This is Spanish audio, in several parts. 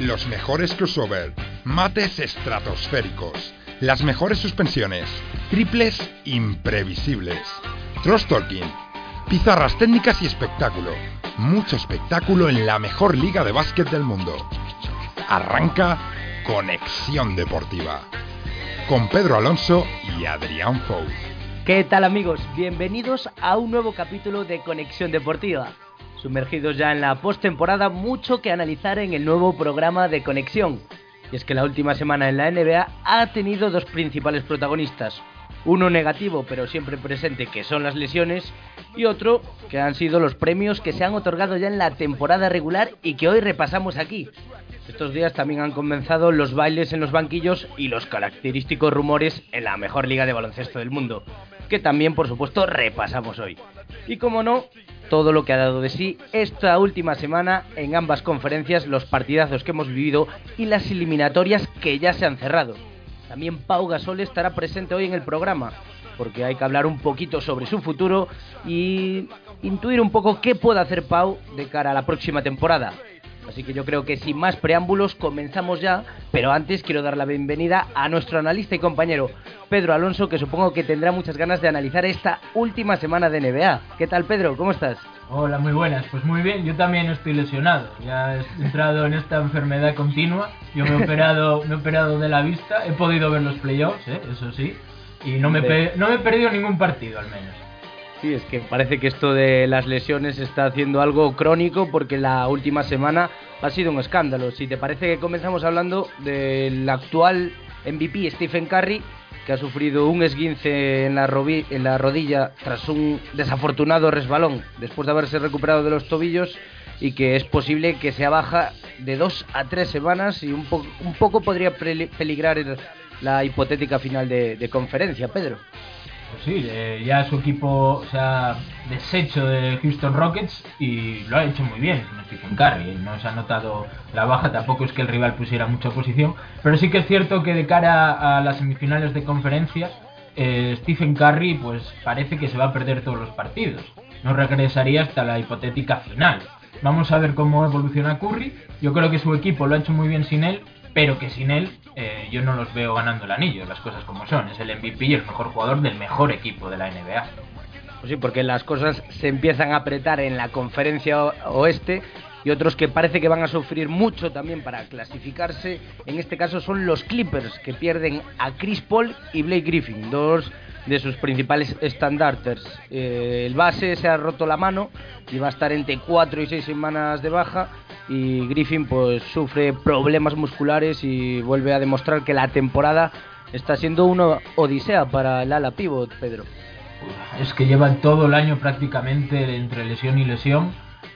Los mejores crossover, mates estratosféricos, las mejores suspensiones, triples imprevisibles, Trust Talking, pizarras técnicas y espectáculo. Mucho espectáculo en la mejor liga de básquet del mundo. Arranca Conexión Deportiva. Con Pedro Alonso y Adrián Fou. ¿Qué tal amigos? Bienvenidos a un nuevo capítulo de Conexión Deportiva. Sumergidos ya en la postemporada, mucho que analizar en el nuevo programa de Conexión. Y es que la última semana en la NBA ha tenido dos principales protagonistas. Uno negativo pero siempre presente que son las lesiones y otro que han sido los premios que se han otorgado ya en la temporada regular y que hoy repasamos aquí. Estos días también han comenzado los bailes en los banquillos y los característicos rumores en la mejor liga de baloncesto del mundo, que también por supuesto repasamos hoy. Y como no, todo lo que ha dado de sí esta última semana en ambas conferencias, los partidazos que hemos vivido y las eliminatorias que ya se han cerrado. También Pau Gasol estará presente hoy en el programa, porque hay que hablar un poquito sobre su futuro y intuir un poco qué puede hacer Pau de cara a la próxima temporada. Así que yo creo que sin más preámbulos comenzamos ya, pero antes quiero dar la bienvenida a nuestro analista y compañero Pedro Alonso, que supongo que tendrá muchas ganas de analizar esta última semana de NBA. ¿Qué tal Pedro? ¿Cómo estás? Hola, muy buenas. Pues muy bien, yo también estoy lesionado. Ya he entrado en esta enfermedad continua. Yo me he operado, me he operado de la vista, he podido ver los playoffs, ¿eh? eso sí, y no me, no me he perdido ningún partido al menos. Sí, es que parece que esto de las lesiones está haciendo algo crónico porque la última semana ha sido un escándalo. Si te parece que comenzamos hablando del actual MVP Stephen Curry, que ha sufrido un esguince en la, en la rodilla tras un desafortunado resbalón después de haberse recuperado de los tobillos y que es posible que sea baja de dos a tres semanas y un, un poco podría peligrar la hipotética final de conferencia, Pedro. Pues sí, eh, ya su equipo se ha deshecho de Houston Rockets y lo ha hecho muy bien Stephen Curry. No se ha notado la baja, tampoco es que el rival pusiera mucha oposición, pero sí que es cierto que de cara a las semifinales de conferencias, eh, Stephen Curry pues parece que se va a perder todos los partidos. No regresaría hasta la hipotética final. Vamos a ver cómo evoluciona Curry. Yo creo que su equipo lo ha hecho muy bien sin él, pero que sin él eh, yo no los veo ganando el anillo, las cosas como son. Es el MVP y el mejor jugador del mejor equipo de la NBA. Pues sí, porque las cosas se empiezan a apretar en la conferencia oeste y otros que parece que van a sufrir mucho también para clasificarse. En este caso son los Clippers, que pierden a Chris Paul y Blake Griffin, dos de sus principales estandartes. Eh, el base se ha roto la mano y va a estar entre 4 y 6 semanas de baja y Griffin pues sufre problemas musculares y vuelve a demostrar que la temporada está siendo una odisea para el ala pivot, Pedro. Es que llevan todo el año prácticamente entre lesión y lesión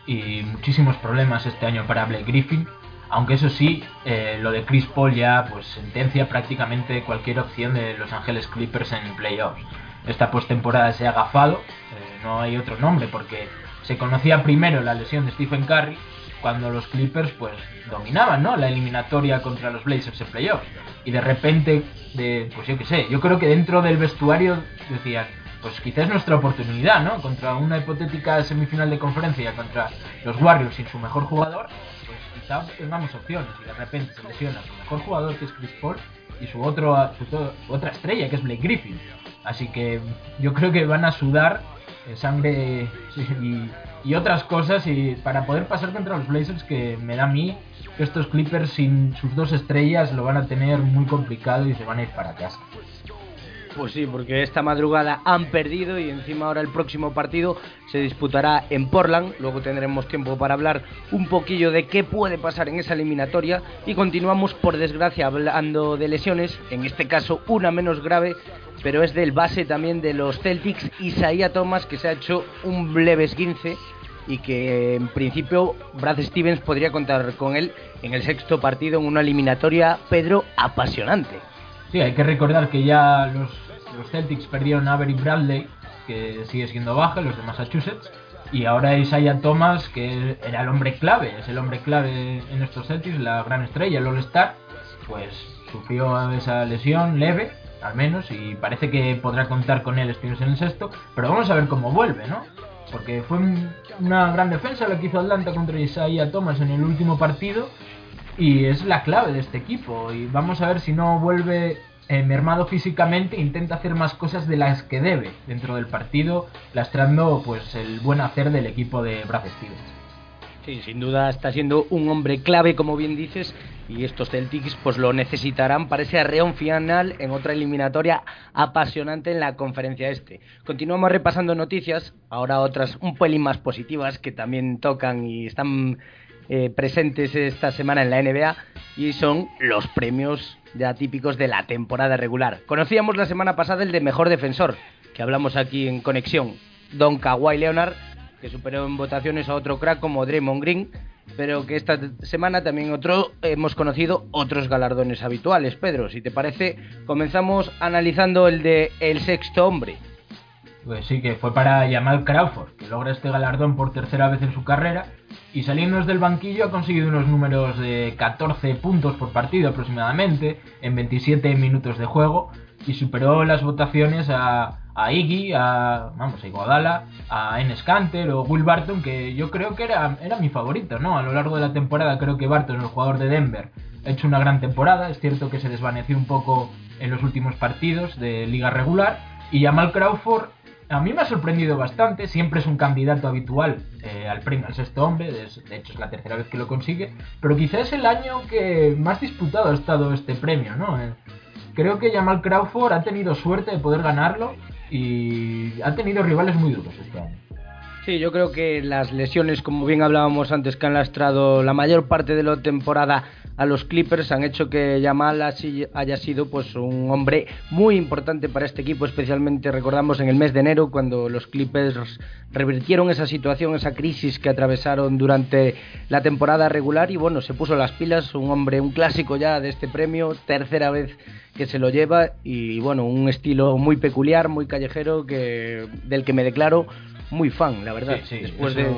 y muchísimos problemas este año para Blake Griffin. Aunque eso sí, eh, lo de Chris Paul ya pues sentencia prácticamente cualquier opción de Los Ángeles Clippers en playoffs. Esta postemporada se ha agafado, eh, no hay otro nombre porque se conocía primero la lesión de Stephen Curry cuando los Clippers pues dominaban ¿no? la eliminatoria contra los Blazers en playoffs. Y de repente, de, pues yo qué sé, yo creo que dentro del vestuario decían, pues quizás nuestra oportunidad, ¿no? Contra una hipotética semifinal de conferencia contra los Warriors sin su mejor jugador, pues quizá tengamos opciones. Y de repente se lesiona su mejor jugador que es Chris Paul y su, otro, su, otra estrella que es Blake Griffin. Así que yo creo que van a sudar sangre y y otras cosas y para poder pasar contra los Blazers que me da a mí que estos Clippers sin sus dos estrellas lo van a tener muy complicado y se van a ir para casa. Pues sí, porque esta madrugada han perdido y encima ahora el próximo partido se disputará en Portland. Luego tendremos tiempo para hablar un poquillo de qué puede pasar en esa eliminatoria. Y continuamos, por desgracia, hablando de lesiones. En este caso, una menos grave, pero es del base también de los Celtics, Isaiah Thomas, que se ha hecho un leve 15 y que en principio Brad Stevens podría contar con él en el sexto partido en una eliminatoria, Pedro, apasionante. Sí, hay que recordar que ya los, los Celtics perdieron a Avery Bradley, que sigue siendo baja, los de Massachusetts, y ahora Isaiah Thomas, que era el hombre clave, es el hombre clave en estos Celtics, la gran estrella, el All-Star, pues sufrió esa lesión leve, al menos, y parece que podrá contar con él Stevens en el sexto, pero vamos a ver cómo vuelve, ¿no? Porque fue una gran defensa lo que hizo Atlanta contra Isaiah Thomas en el último partido, y es la clave de este equipo. Y vamos a ver si no vuelve eh, mermado físicamente, intenta hacer más cosas de las que debe dentro del partido, lastrando pues el buen hacer del equipo de Brad Stevens. Sí, sin duda está siendo un hombre clave, como bien dices, y estos Celtics pues lo necesitarán para ese arreón final en otra eliminatoria apasionante en la conferencia este. Continuamos repasando noticias, ahora otras un pelín más positivas que también tocan y están eh, presentes esta semana en la NBA y son los premios ya típicos de la temporada regular. Conocíamos la semana pasada el de mejor defensor, que hablamos aquí en Conexión, Don Kawhi Leonard, que superó en votaciones a otro crack como Draymond Green, pero que esta semana también otro hemos conocido otros galardones habituales. Pedro, si te parece, comenzamos analizando el de El sexto hombre. Pues sí, que fue para Jamal Crawford, que logra este galardón por tercera vez en su carrera y saliendo del banquillo ha conseguido unos números de 14 puntos por partido aproximadamente en 27 minutos de juego y superó las votaciones a, a Iggy, a, vamos, a Iguodala, a Enes Kanter o Will Barton, que yo creo que era, era mi favorito, ¿no? A lo largo de la temporada creo que Barton, el jugador de Denver, ha hecho una gran temporada, es cierto que se desvaneció un poco en los últimos partidos de liga regular y Jamal Crawford a mí me ha sorprendido bastante, siempre es un candidato habitual eh, al premio al sexto hombre, de, hecho es la tercera vez que lo consigue, pero quizás es el año que más disputado ha estado este premio, ¿no? Eh, creo que Jamal Crawford ha tenido suerte de poder ganarlo y ha tenido rivales muy duros este año. Sí, yo creo que las lesiones, como bien hablábamos antes, que han lastrado la mayor parte de la temporada a los Clippers han hecho que Yamal haya sido pues un hombre muy importante para este equipo, especialmente recordamos en el mes de enero cuando los Clippers revirtieron esa situación, esa crisis que atravesaron durante la temporada regular y bueno, se puso las pilas, un hombre, un clásico ya de este premio, tercera vez que se lo lleva y bueno, un estilo muy peculiar, muy callejero que del que me declaro muy fan, la verdad. Después de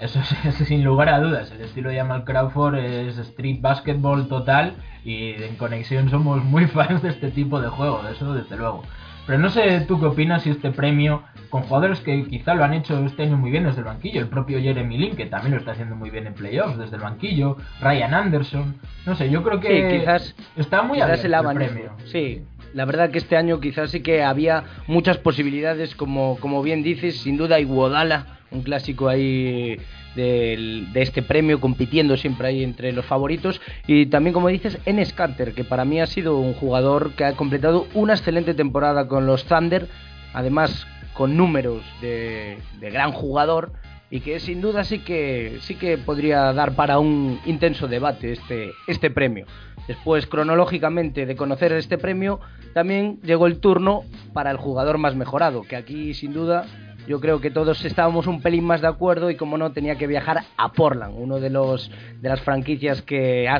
eso es, sin lugar a dudas. El estilo de Jamal Crawford es street basketball total y en conexión somos muy fans de este tipo de juego, de eso desde luego. Pero no sé tú qué opinas si este premio, con jugadores que quizá lo han hecho este año muy bien desde el banquillo, el propio Jeremy Lin, que también lo está haciendo muy bien en playoffs desde el banquillo, Ryan Anderson, no sé, yo creo que quizás, está muy quizás el, el premio. Sí, la verdad que este año quizás sí que había muchas posibilidades, como, como bien dices, sin duda Iguodala un clásico ahí de, este premio, compitiendo siempre ahí entre los favoritos. Y también, como dices, Enes Carter, que para mí ha sido un jugador que ha completado una excelente temporada con los Thunder, además con números de, de gran jugador y que sin duda sí que sí que podría dar para un intenso debate este este premio. Después cronológicamente de conocer este premio, también llegó el turno para el jugador más mejorado, que aquí sin duda yo creo que todos estábamos un pelín más de acuerdo y como no tenía que viajar a Portland, uno de los de las franquicias que,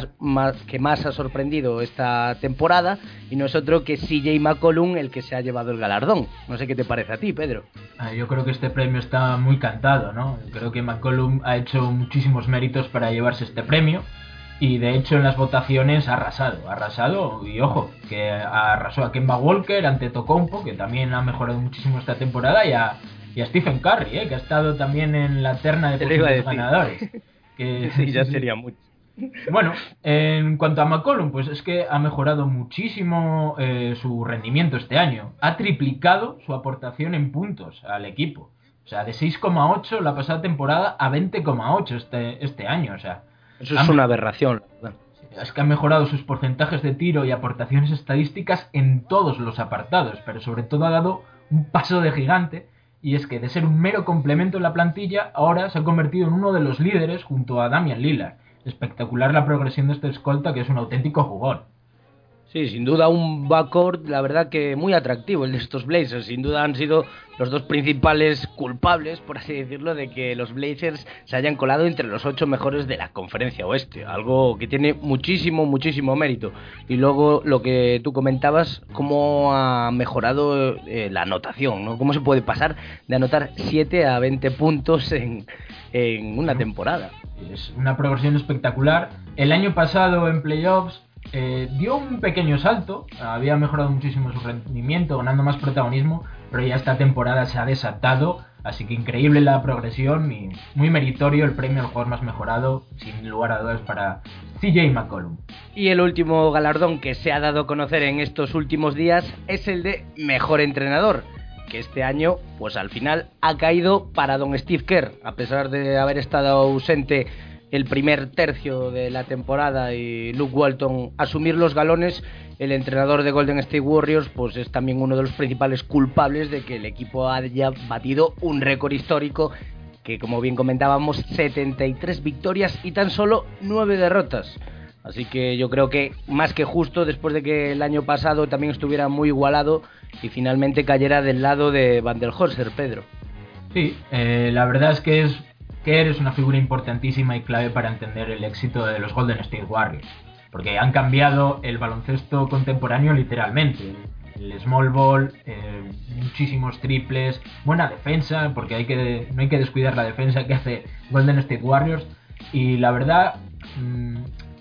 que más ha sorprendido esta temporada y no es otro que CJ McCollum el que se ha llevado el galardón. No sé qué te parece a ti, Pedro. Ah, yo creo que este premio está muy cantado, ¿no? Creo que McCollum ha hecho muchísimos méritos para llevarse este premio y de hecho en las votaciones ha arrasado, ha arrasado y ojo, que arrasó a Kemba Walker ante Tocompo, que también ha mejorado muchísimo esta temporada y a, y a Stephen Curry, ¿eh? que ha estado también en la terna de posibles ganadores. Que, sí, ya sería mucho. Bueno, en cuanto a McCollum, pues es que ha mejorado muchísimo eh, su rendimiento este año. Ha triplicado su aportación en puntos al equipo. O sea, de 6,8 la pasada temporada a 20,8 este, este año. O sea, eso es una aberración. es que han mejorado sus porcentajes de tiro y aportaciones estadísticas en todos los apartados, pero sobre todo ha dado un paso de gigante y es que de ser un mero complemento en la plantilla, ahora se ha convertido en uno de los líderes junto a Damian Lillard. Espectacular la progresión de este escolta que es un auténtico jugón. Sí, sin duda un backcourt, la verdad que muy atractivo el de estos Blazers. Sin duda han sido los dos principales culpables, por así decirlo, de que los Blazers se hayan colado entre los ocho mejores de la conferencia oeste. Algo que tiene muchísimo, muchísimo mérito. Y luego lo que tú comentabas, cómo ha mejorado eh, la anotación, ¿no? Cómo se puede pasar de anotar 7 a 20 puntos en, en una temporada. Es una progresión espectacular. El año pasado en playoffs eh, dio un pequeño salto, había mejorado muchísimo su rendimiento, ganando más protagonismo, pero ya esta temporada se ha desatado, así que increíble la progresión y muy meritorio el premio al jugador más mejorado, sin lugar a dudas, para CJ McCollum. Y el último galardón que se ha dado a conocer en estos últimos días es el de mejor entrenador que este año, pues al final ha caído para don Steve Kerr, a pesar de haber estado ausente el primer tercio de la temporada y Luke Walton asumir los galones, el entrenador de Golden State Warriors pues es también uno de los principales culpables de que el equipo haya batido un récord histórico que como bien comentábamos 73 victorias y tan solo 9 derrotas. Así que yo creo que más que justo después de que el año pasado también estuviera muy igualado y finalmente cayera del lado de Van der Horser, Pedro. Sí, eh, la verdad es que es que eres una figura importantísima y clave para entender el éxito de los Golden State Warriors, porque han cambiado el baloncesto contemporáneo literalmente. El small ball, eh, muchísimos triples, buena defensa, porque no hay que descuidar la defensa que hace Golden State Warriors. Y la verdad, mm,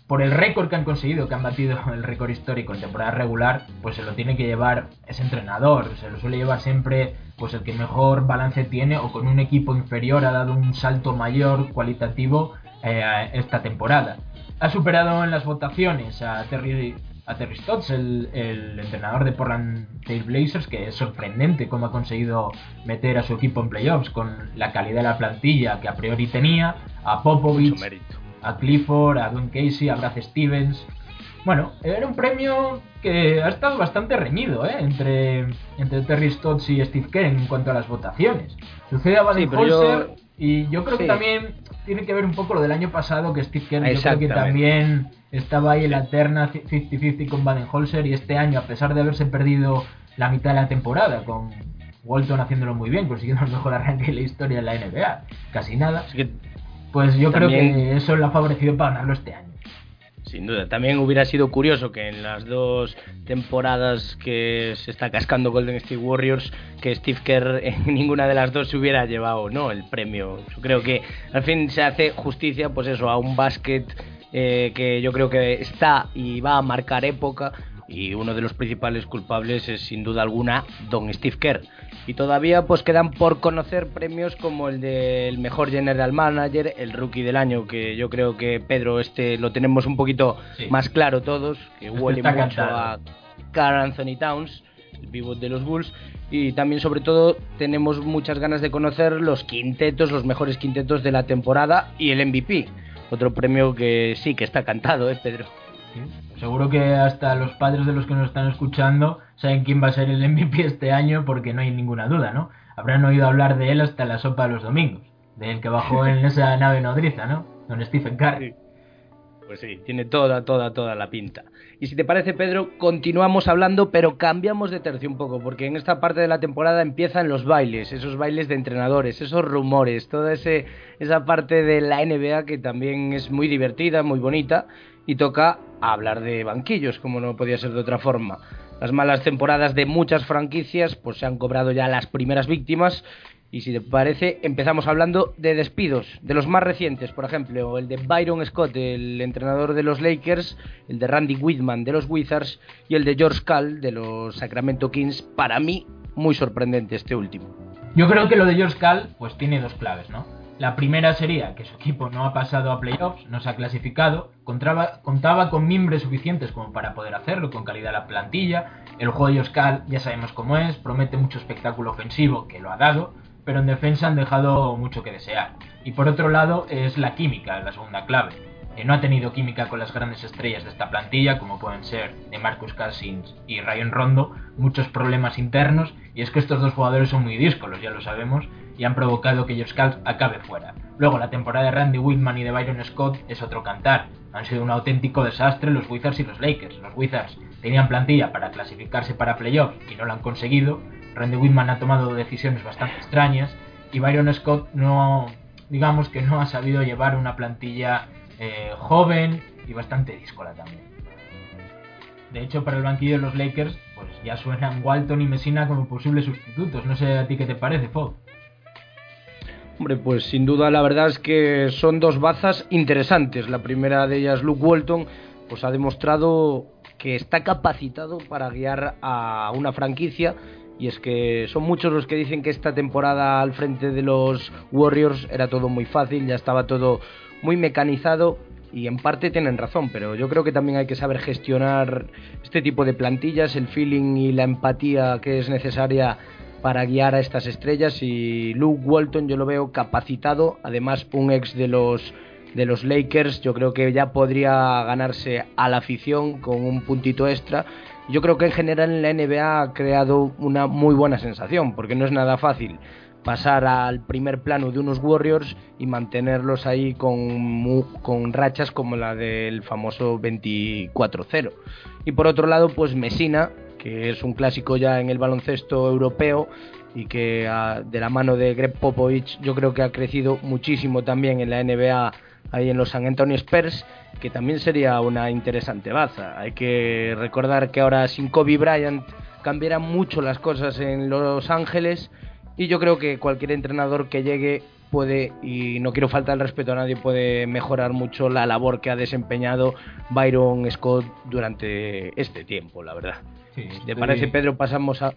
por el récord que han conseguido, que han batido el récord histórico en temporada regular, pues se lo tiene que llevar ese entrenador, se lo suele llevar siempre pues el que mejor balance tiene o con un equipo inferior ha dado un salto mayor cualitativo eh, esta temporada. Ha superado en las votaciones a Terry, a Terry Stotts, el, entrenador de Portland Trail Blazers, que es sorprendente cómo ha conseguido meter a su equipo en playoffs con la calidad de la plantilla que a priori tenía, a Popovich, a Clifford, a Don Casey, a Brad Stevens, bueno, era un premio que ha estado bastante reñido ¿eh? entre, entre Terry Stotts y Steve Kerr en cuanto a las votaciones. Sucede a Baden-Holzer y yo creo que también tiene que ver un poco lo del año pasado que Steve Kerr yo creo que también estaba ahí en la terna 50-50 con Baden-Holzer y este año a pesar de haberse perdido la mitad de la temporada con Walton haciéndolo muy bien, consiguiendo el mejor arranque de la historia en la NBA, casi nada. Pues yo creo que eso lo ha favorecido para ganarlo este año. Sin duda. También hubiera sido curioso que en las dos temporadas que se está cascando Golden State Warriors, que Steve Kerr en ninguna de las dos se hubiera llevado no el premio. Yo creo que al fin se hace justicia, pues eso, a un básquet eh, que yo creo que está y va a marcar época. Y uno de los principales culpables es sin duda alguna Don Steve Kerr. Y todavía pues quedan por conocer premios como el del mejor general manager, el rookie del año, que yo creo que Pedro este lo tenemos un poquito más claro todos, que huele mucho a Carl Anthony Towns, el pivot de los Bulls, y también sobre todo tenemos muchas ganas de conocer los quintetos, los mejores quintetos de la temporada y el MVP, otro premio que sí que está cantado, ¿eh, Pedro? Seguro que hasta los padres de los que nos están escuchando saben quién va a ser el MVP este año porque no hay ninguna duda, ¿no? Habrán oído hablar de él hasta la sopa de los domingos, del que bajó en esa nave nodriza, ¿no? Don Stephen Curry. Pues sí, tiene toda, toda, toda la pinta. Y si te parece, Pedro, continuamos hablando, pero cambiamos de tercio un poco, porque en esta parte de la temporada empiezan los bailes, esos bailes de entrenadores, esos rumores, toda ese, esa parte de la NBA que también es muy divertida, muy bonita, y toca hablar de banquillos, como no podía ser de otra forma. Las malas temporadas de muchas franquicias pues se han cobrado ya las primeras víctimas y si te parece empezamos hablando de despidos, de los más recientes, por ejemplo, el de Byron Scott, el entrenador de los Lakers, el de Randy Whitman de los Wizards y el de George Call de los Sacramento Kings, para mí muy sorprendente este último. Yo creo que lo de George Call pues tiene dos claves, ¿no? La primera sería que su equipo no ha pasado a playoffs, no se ha clasificado, contaba, con miembros suficientes como para poder hacerlo, con calidad la plantilla. El juego de Oscar ya sabemos cómo es, promete mucho espectáculo ofensivo, que lo ha dado, pero en defensa han dejado mucho que desear. Y por otro lado es la química, la segunda clave. eh, no ha tenido química con las grandes estrellas de esta plantilla, como pueden ser de Marcus Cousins y Ryan Rondo, muchos problemas internos, y es que estos dos jugadores son muy díscolos, ya lo sabemos, y han provocado que George Karl acabe fuera. Luego, la temporada de Randy Whitman y de Byron Scott es otro cantar. Han sido un auténtico desastre los Wizards y los Lakers. Los Wizards tenían plantilla para clasificarse para playoffs y no lo han conseguido. Randy Whitman ha tomado decisiones bastante extrañas y Byron Scott no, digamos que no ha sabido llevar una plantilla eh, joven y bastante díscola también. De hecho, para el banquillo de los Lakers, pues ya suenan Walton y Messina como posibles sustitutos. No sé a ti qué te parece, Fog. Hombre, pues sin duda la verdad es que son dos bazas interesantes. La primera de ellas, Luke Walton, pues ha demostrado que está capacitado para guiar a una franquicia y es que son muchos los que dicen que esta temporada al frente de los Warriors era todo muy fácil, ya estaba todo muy mecanizado y en parte tienen razón, pero yo creo que también hay que saber gestionar este tipo de plantillas, el feeling y la empatía que es necesaria para guiar a estas estrellas y Luke Walton yo lo veo capacitado, además un ex de los de los Lakers, yo creo que ya podría ganarse a la afición con un puntito extra. Yo creo que en general en la NBA ha creado una muy buena sensación, porque no es nada fácil pasar al primer plano de unos Warriors y mantenerlos ahí con, con rachas como la del famoso 24-0. Y por otro lado, pues Messina, que es un clásico ya en el baloncesto europeo y que ah, de la mano de Greg Popovich yo creo que ha crecido muchísimo también en la NBA ahí en los San Antonio Spurs, que también sería una interesante baza. Hay que recordar que ahora sin Kobe Bryant cambiarán mucho las cosas en Los Ángeles y yo creo que cualquier entrenador que llegue puede, y no quiero faltar el respeto a nadie, puede mejorar mucho la labor que ha desempeñado Byron Scott durante este tiempo, la verdad. ¿Te parece, Pedro? Pasamos a...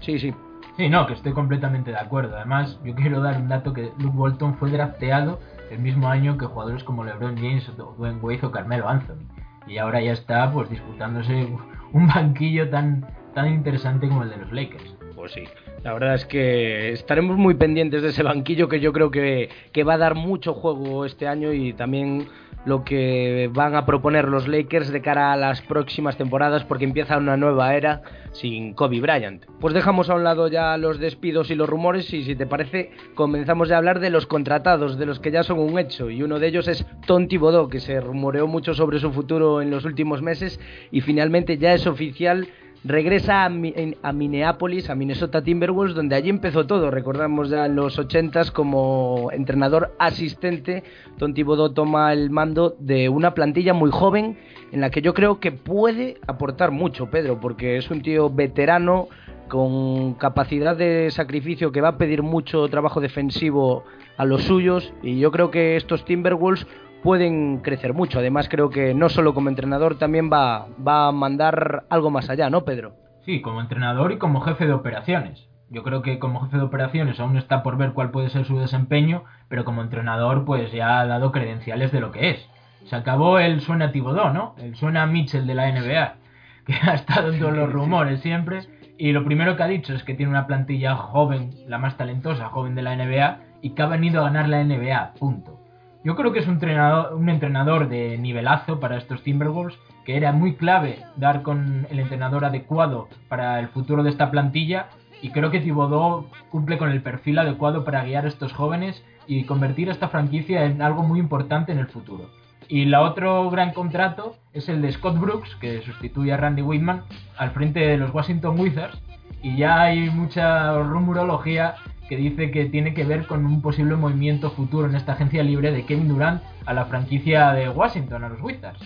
Sí, sí. Sí, no, que estoy completamente de acuerdo. Además, yo quiero dar un dato que Luke Walton fue drafteado el mismo año que jugadores como LeBron James, Dwayne Wade o Carmelo Anthony. Y ahora ya está pues disputándose un banquillo tan, tan interesante como el de los Lakers. Pues sí, la verdad es que estaremos muy pendientes de ese banquillo que yo creo que, que va a dar mucho juego este año y también lo que van a proponer los Lakers de cara a las próximas temporadas porque empieza una nueva era sin Kobe Bryant. Pues dejamos a un lado ya los despidos y los rumores y si te parece comenzamos a hablar de los contratados, de los que ya son un hecho y uno de ellos es Tonti Bodó que se rumoreó mucho sobre su futuro en los últimos meses y finalmente ya es oficial regresa a, Minneapolis, a Minnesota Timberwolves, donde allí empezó todo. Recordamos ya en los 80 como entrenador asistente, Tom Thibodeau toma el mando de una plantilla muy joven en la que yo creo que puede aportar mucho, Pedro, porque es un tío veterano con capacidad de sacrificio que va a pedir mucho trabajo defensivo a los suyos y yo creo que estos Timberwolves pueden crecer mucho. Además, creo que no solo como entrenador, también va, va a mandar algo más allá, ¿no, Pedro? Sí, como entrenador y como jefe de operaciones. Yo creo que como jefe de operaciones aún está por ver cuál puede ser su desempeño, pero como entrenador pues ya ha dado credenciales de lo que es. Se acabó el suena Tibodó, ¿no? El suena Mitchell de la NBA, que ha estado en todos los rumores siempre. Y lo primero que ha dicho es que tiene una plantilla joven, la más talentosa, joven de la NBA, y que ha venido a ganar la NBA, punto. Yo creo que es un entrenador, un entrenador de nivelazo para estos Timberwolves, que era muy clave dar con el entrenador adecuado para el futuro de esta plantilla y creo que Thibodeau cumple con el perfil adecuado para guiar a estos jóvenes y convertir esta franquicia en algo muy importante en el futuro. Y la otro gran contrato es el de Scott Brooks, que sustituye a Randy Whitman al frente de los Washington Wizards. Y ya hay mucha rumorología que dice que tiene que ver con un posible movimiento futuro en esta agencia libre de Kevin Durant a la franquicia de Washington, a los Wizards.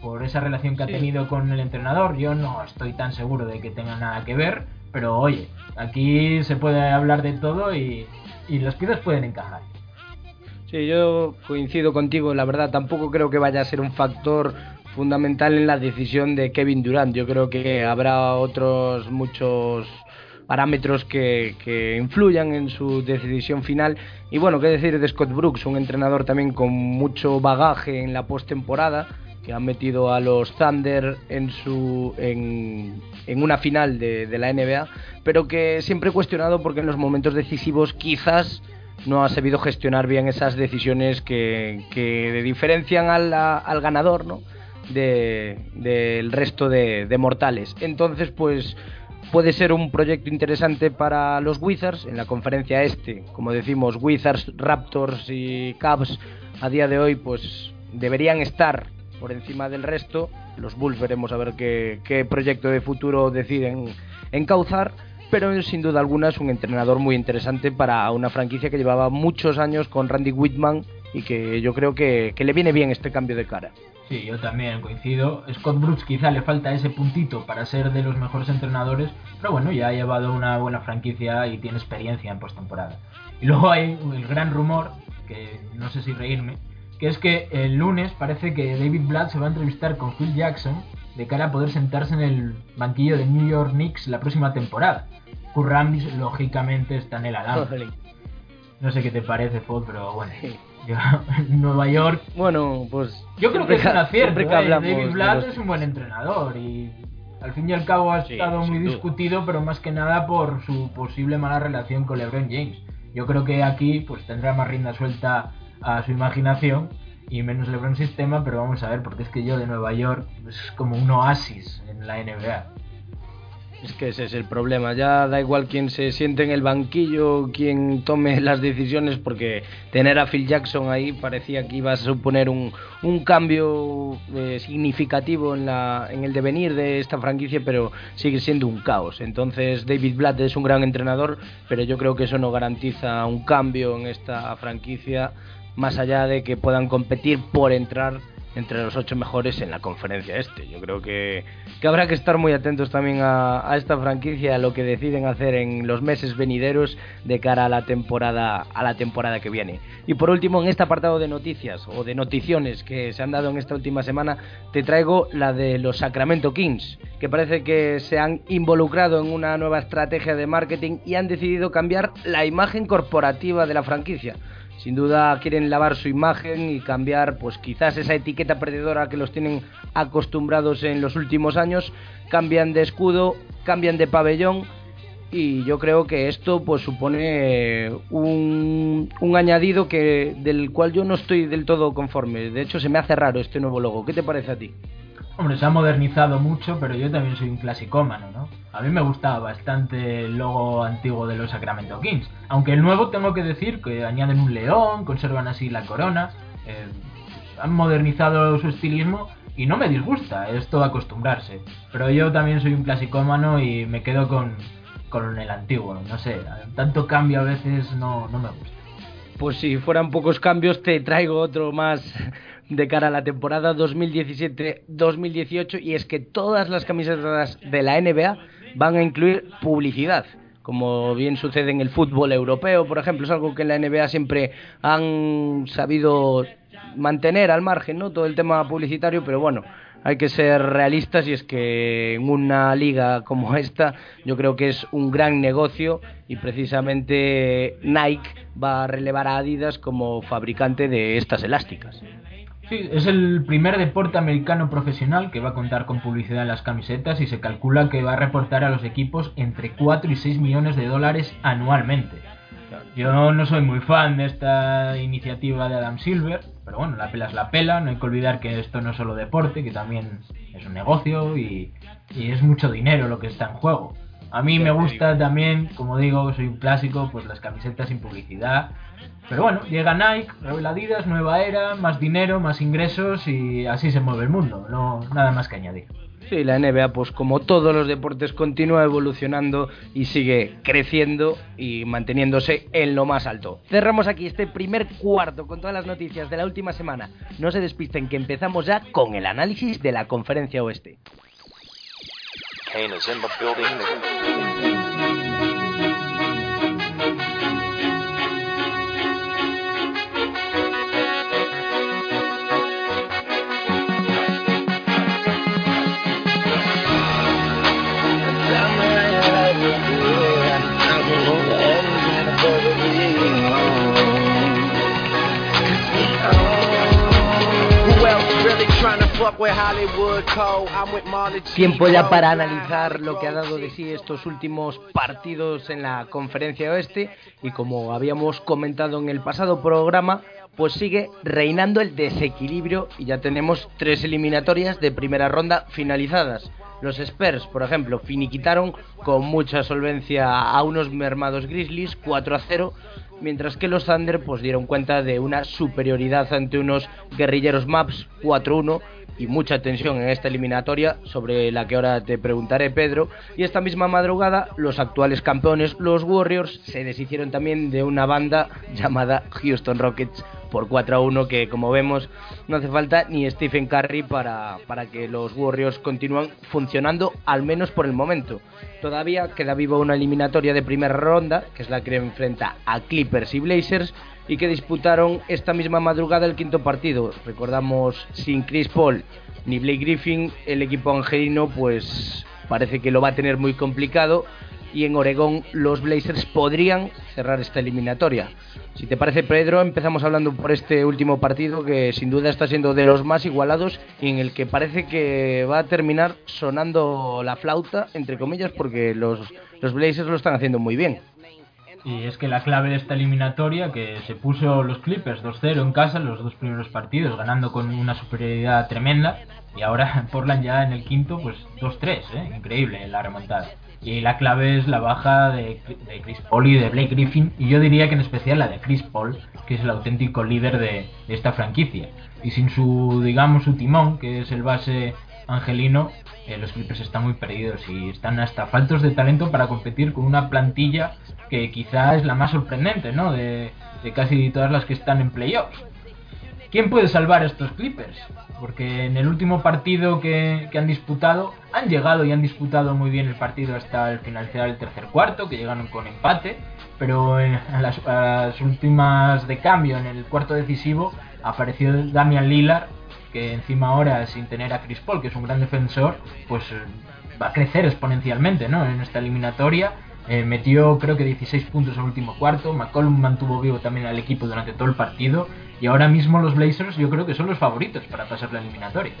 Por esa relación que ha tenido con el entrenador, yo no estoy tan seguro de que tenga nada que ver, pero oye, aquí se puede hablar de todo y, y las piezas pueden encajar. Sí, yo coincido contigo, la verdad tampoco creo que vaya a ser un factor fundamental en la decisión de Kevin Durant. Yo creo que habrá otros muchos parámetros que, influyan en su decisión final. Y bueno, qué decir de Scott Brooks, un entrenador también con mucho bagaje en la postemporada, que ha metido a los Thunder en, su, en, en una final de, de, la NBA, pero que siempre he cuestionado porque en los momentos decisivos quizás no ha sabido gestionar bien esas decisiones que, que diferencian al, al ganador, ¿no? del resto de, de, mortales. Entonces, pues puede ser un proyecto interesante para los Wizards en la conferencia este. Como decimos, Wizards, Raptors y Cavs a día de hoy, pues deberían estar por encima del resto. Los Bulls veremos a ver qué, proyecto de futuro deciden encauzar pero sin duda alguna es un entrenador muy interesante para una franquicia que llevaba muchos años con Randy Whitman y que yo creo que le viene bien este cambio de cara. Sí, yo también coincido. Scott Brooks quizá le falta ese puntito para ser de los mejores entrenadores, pero bueno, ya ha llevado una buena franquicia y tiene experiencia en postemporada. Y luego hay el gran rumor, que no sé si reírme, que es que el lunes parece que David Blatt se va a entrevistar con Phil Jackson de cara a poder sentarse en el banquillo de New York Knicks la próxima temporada. Kurt lógicamente, está en el alambre. No sé qué te parece, Fod, pero bueno. Nueva York. Bueno, pues. Yo creo que es un acierto. ¿eh? David Blatt es un buen entrenador y al fin y al cabo ha estado muy discutido, pero más que nada por su posible mala relación con LeBron James. Yo creo que aquí pues tendrá más rienda suelta a su imaginación y menos LeBron sistema, pero vamos a ver, porque es que yo de Nueva York es como un oasis en la NBA. Es que ese es el problema. Ya da igual quién se siente en el banquillo, quién tome las decisiones, porque tener a Phil Jackson ahí parecía que iba a suponer un, un cambio eh, significativo en, la, en el devenir de esta franquicia, pero sigue siendo un caos. Entonces David Blatt es un gran entrenador, pero yo creo que eso no garantiza un cambio en esta franquicia, más allá de que puedan competir por entrar entre los ocho mejores en la conferencia este. Yo creo que, habrá que estar muy atentos también a, a, esta franquicia, a lo que deciden hacer en los meses venideros de cara a la temporada a la temporada que viene. Y por último, en este apartado de noticias o de noticiones que se han dado en esta última semana, te traigo la de los Sacramento Kings, que parece que se han involucrado en una nueva estrategia de marketing y han decidido cambiar la imagen corporativa de la franquicia sin duda quieren lavar su imagen y cambiar pues quizás esa etiqueta perdedora que los tienen acostumbrados en los últimos años, cambian de escudo, cambian de pabellón y yo creo que esto pues supone un, un añadido que del cual yo no estoy del todo conforme. De hecho se me hace raro este nuevo logo. ¿Qué te parece a ti? Hombre, se ha modernizado mucho, pero yo también soy un clasicómano, ¿no? A mí me gustaba bastante el logo antiguo de los Sacramento Kings. Aunque el nuevo tengo que decir que añaden un león, conservan así la corona, eh, han modernizado su estilismo y no me disgusta, es todo acostumbrarse. Pero yo también soy un clasicómano y me quedo con, con el antiguo, no sé, tanto cambio a veces no, no me gusta. Pues si fueran pocos cambios te traigo otro más de cara a la temporada 2017-2018 y es que todas las camisetas de la NBA van a incluir publicidad como bien sucede en el fútbol europeo, por ejemplo, es algo que en la NBA siempre han sabido mantener al margen, ¿no? Todo el tema publicitario, pero bueno, hay que ser realistas y es que en una liga como esta yo creo que es un gran negocio y precisamente Nike va a relevar a Adidas como fabricante de estas elásticas. Sí, es el primer deporte americano profesional que va a contar con publicidad en las camisetas y se calcula que va a reportar a los equipos entre 4 y 6 millones de dólares anualmente. Yo no soy muy fan de esta iniciativa de Adam Silver, pero bueno, la pela es la pela, no hay que olvidar que esto no es solo deporte, que también es un negocio y, y es mucho dinero lo que está en juego. A mí me gusta también, como digo, soy un clásico, pues las camisetas sin publicidad pero bueno, llega Nike, revela Adidas, nueva era, más dinero, más ingresos y así se mueve el mundo, no nada más que añadir. Sí, la NBA, pues como todos los deportes, continúa evolucionando y sigue creciendo y manteniéndose en lo más alto. Cerramos aquí este primer cuarto con todas las noticias de la última semana. No se despisten que empezamos ya con el análisis de la conferencia oeste. Kane is in the building. Tiempo ya para analizar lo que ha dado de sí estos últimos partidos en la conferencia oeste y como habíamos comentado en el pasado programa, pues sigue reinando el desequilibrio y ya tenemos tres eliminatorias de primera ronda finalizadas. Los Spurs, por ejemplo, finiquitaron con mucha solvencia a unos mermados Grizzlies 4 a 0, mientras que los Thunder pues dieron cuenta de una superioridad ante unos guerrilleros Maps 4-1 y mucha tensión en esta eliminatoria sobre la que ahora te preguntaré Pedro y esta misma madrugada los actuales campeones los Warriors se deshicieron también de una banda llamada Houston Rockets por 4 a 1 que como vemos no hace falta ni Stephen Curry para, para que los Warriors continúen funcionando al menos por el momento. Todavía queda viva una eliminatoria de primera ronda que es la que enfrenta a Clippers y Blazers y que disputaron esta misma madrugada el quinto partido. Recordamos sin Chris Paul ni Blake Griffin el equipo angelino pues parece que lo va a tener muy complicado y en Oregón los Blazers podrían cerrar esta eliminatoria. Si te parece, Pedro, empezamos hablando por este último partido que sin duda está siendo de los más igualados y en el que parece que va a terminar sonando la flauta, entre comillas, porque los, los Blazers lo están haciendo muy bien. Y es que la clave de esta eliminatoria, que se puso los Clippers 2-0 en casa los dos primeros partidos, ganando con una superioridad tremenda, y ahora Portland ya en el quinto, pues 2-3, ¿eh? increíble la remontada. Y la clave es la baja de, Chris Paul y de Blake Griffin, y yo diría que en especial la de Chris Paul, que es el auténtico líder de, de esta franquicia. Y sin su, digamos, su timón, que es el base angelino, eh, los Clippers están muy perdidos y están hasta faltos de talento para competir con una plantilla que quizá es la más sorprendente, ¿no? De, casi todas las que están en playoffs. ¿Quién puede salvar a estos Clippers? Porque en el último partido que, han disputado, han llegado y han disputado muy bien el partido hasta el finalizar el tercer cuarto, que llegaron con empate, pero en, las, las, últimas de cambio, en el cuarto decisivo, apareció Damian Lillard, que encima ahora, sin tener a Chris Paul, que es un gran defensor, pues va a crecer exponencialmente ¿no? en esta eliminatoria eh, metió creo que 16 puntos en el último cuarto. McCollum mantuvo vivo también al equipo durante todo el partido. Y ahora mismo los Blazers yo creo que son los favoritos para pasar la eliminatoria.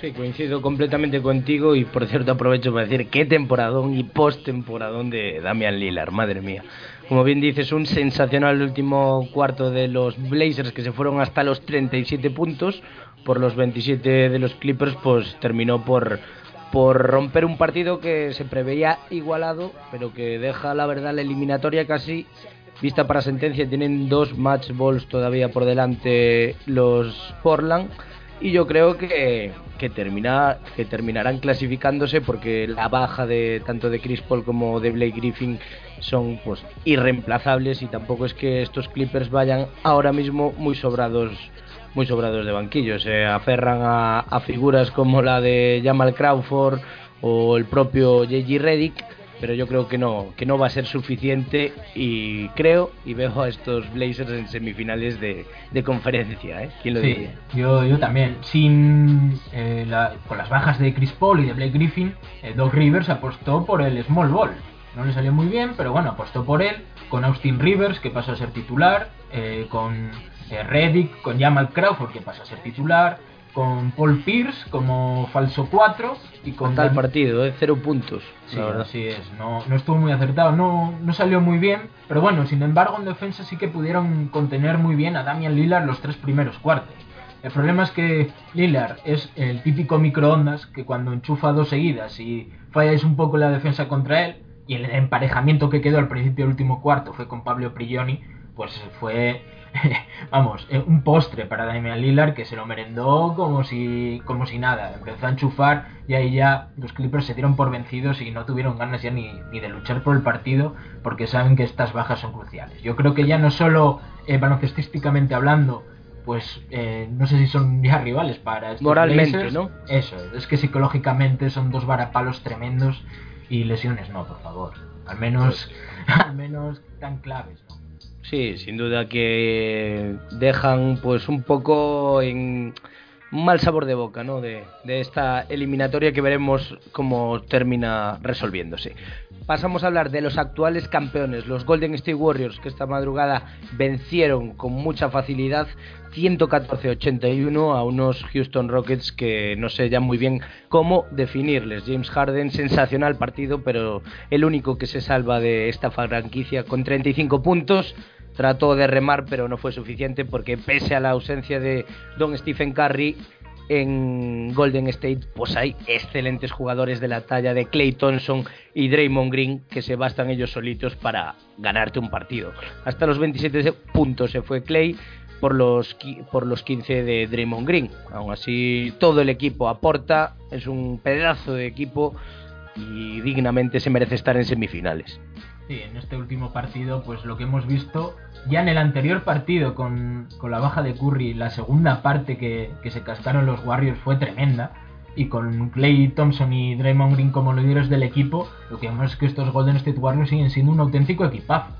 Sí, coincido completamente contigo y por cierto aprovecho para decir qué temporadón y post-temporadón de Damian Lillard, madre mía. Como bien dices, un sensacional último cuarto de los Blazers que se fueron hasta los 37 puntos por los 27 de los Clippers, pues terminó por por romper un partido que se preveía igualado, pero que deja la verdad la eliminatoria casi vista para sentencia. Tienen dos match balls todavía por delante los Portland y yo creo que, que, termina, que terminarán clasificándose porque la baja de tanto de Chris Paul como de Blake Griffin son pues irreemplazables y tampoco es que estos Clippers vayan ahora mismo muy sobrados muy sobrados de banquillo. Se aferran a, figuras como la de Jamal Crawford o el propio J.G. Reddick, pero yo creo que no, que no va a ser suficiente y creo y veo a estos Blazers en semifinales de, conferencia. ¿eh? ¿Quién lo sí, Yo, yo también. Sin, eh, con las bajas de Chris Paul y de Blake Griffin, eh, Doc Rivers apostó por el small ball. No le salió muy bien, pero bueno, apostó por él, con Austin Rivers, que pasó a ser titular, eh, con Reddick, con Jamal Crawford, que pasa a ser titular, con Paul Pierce como falso 4 y con tal partido, ¿eh? cero puntos. Sí, así es, no, no estuvo muy acertado, no, no salió muy bien, pero bueno, sin embargo en defensa sí que pudieron contener muy bien a Damian Lillard los tres primeros cuartos. El problema es que Lillard es el típico microondas que cuando enchufa dos seguidas y falláis un poco la defensa contra él, y el emparejamiento que quedó al principio del último cuarto fue con Pablo Prigioni, pues fue vamos, eh, un postre para Damian Lillard que se lo merendó como si, como si nada. Empezó a enchufar y ahí ya los Clippers se dieron por vencidos y no tuvieron ganas ya ni, ni de luchar por el partido porque saben que estas bajas son cruciales. Yo creo que ya no solo eh, baloncestísticamente hablando, pues eh, no sé si son ya rivales para estos Moralmente, ¿no? Eso, es que psicológicamente son dos varapalos tremendos y lesiones no, por favor. Al menos, al menos tan claves, ¿no? Sí, sin duda que dejan pues un poco en, mal sabor de boca ¿no? de, de esta eliminatoria que veremos cómo termina resolviéndose. Pasamos a hablar de los actuales campeones, los Golden State Warriors, que esta madrugada vencieron con mucha facilidad 114-81 a unos Houston Rockets que no sé ya muy bien cómo definirles. James Harden, sensacional partido, pero el único que se salva de esta franquicia con 35 puntos trató de remar, pero no fue suficiente porque pese a la ausencia de Don Stephen Curry, en Golden State pues hay excelentes jugadores de la talla de Clay Thompson y Draymond Green que se bastan ellos solitos para ganarte un partido. Hasta los 27 puntos se fue Clay por los, por los 15 de Draymond Green. Aún así todo el equipo aporta, es un pedazo de equipo y dignamente se merece estar en semifinales. Sí, en este último partido, pues lo que hemos visto, ya en el anterior partido con, la baja de Curry, la segunda parte que, se cascaron los Warriors fue tremenda. Y con Clay Thompson y Draymond Green como líderes del equipo, lo que vemos es que estos Golden State Warriors siguen siendo un auténtico equipazo.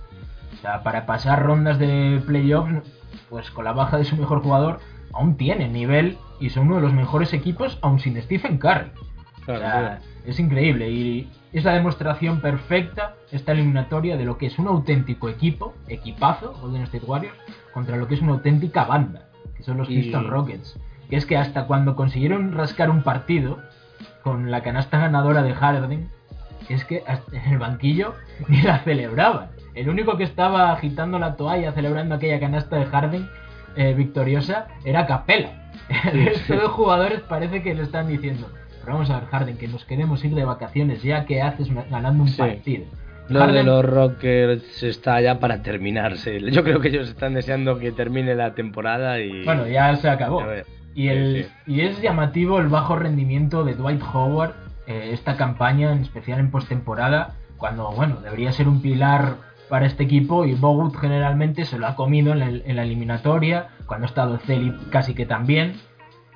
O sea, para pasar rondas de playoffs, pues con la baja de su mejor jugador, aún tienen nivel y son uno de los mejores equipos, aún sin Stephen Curry. o sea, es increíble y es la demostración perfecta esta eliminatoria de lo que es un auténtico equipo, equipazo, Golden State Warriors, contra lo que es una auténtica banda, que son los Houston Rockets. Que es que hasta cuando consiguieron rascar un partido con la canasta ganadora de Harden, es que en el banquillo ni la celebraban. El único que estaba agitando la toalla celebrando aquella canasta de Harden eh, victoriosa era Capella. El resto de jugadores parece que le están diciendo, vamos a ver, Harden, que nos queremos ir de vacaciones ya que haces ganando un partido. Lo de los Rockers está ya para terminarse. Yo creo que ellos están deseando que termine la temporada y... Bueno, ya se acabó. Y, el, y es llamativo el bajo rendimiento de Dwight Howard eh, esta campaña, en especial en postemporada, cuando, bueno, debería ser un pilar para este equipo y Bogut generalmente se lo ha comido en la, en la eliminatoria, cuando ha estado Celi casi que también.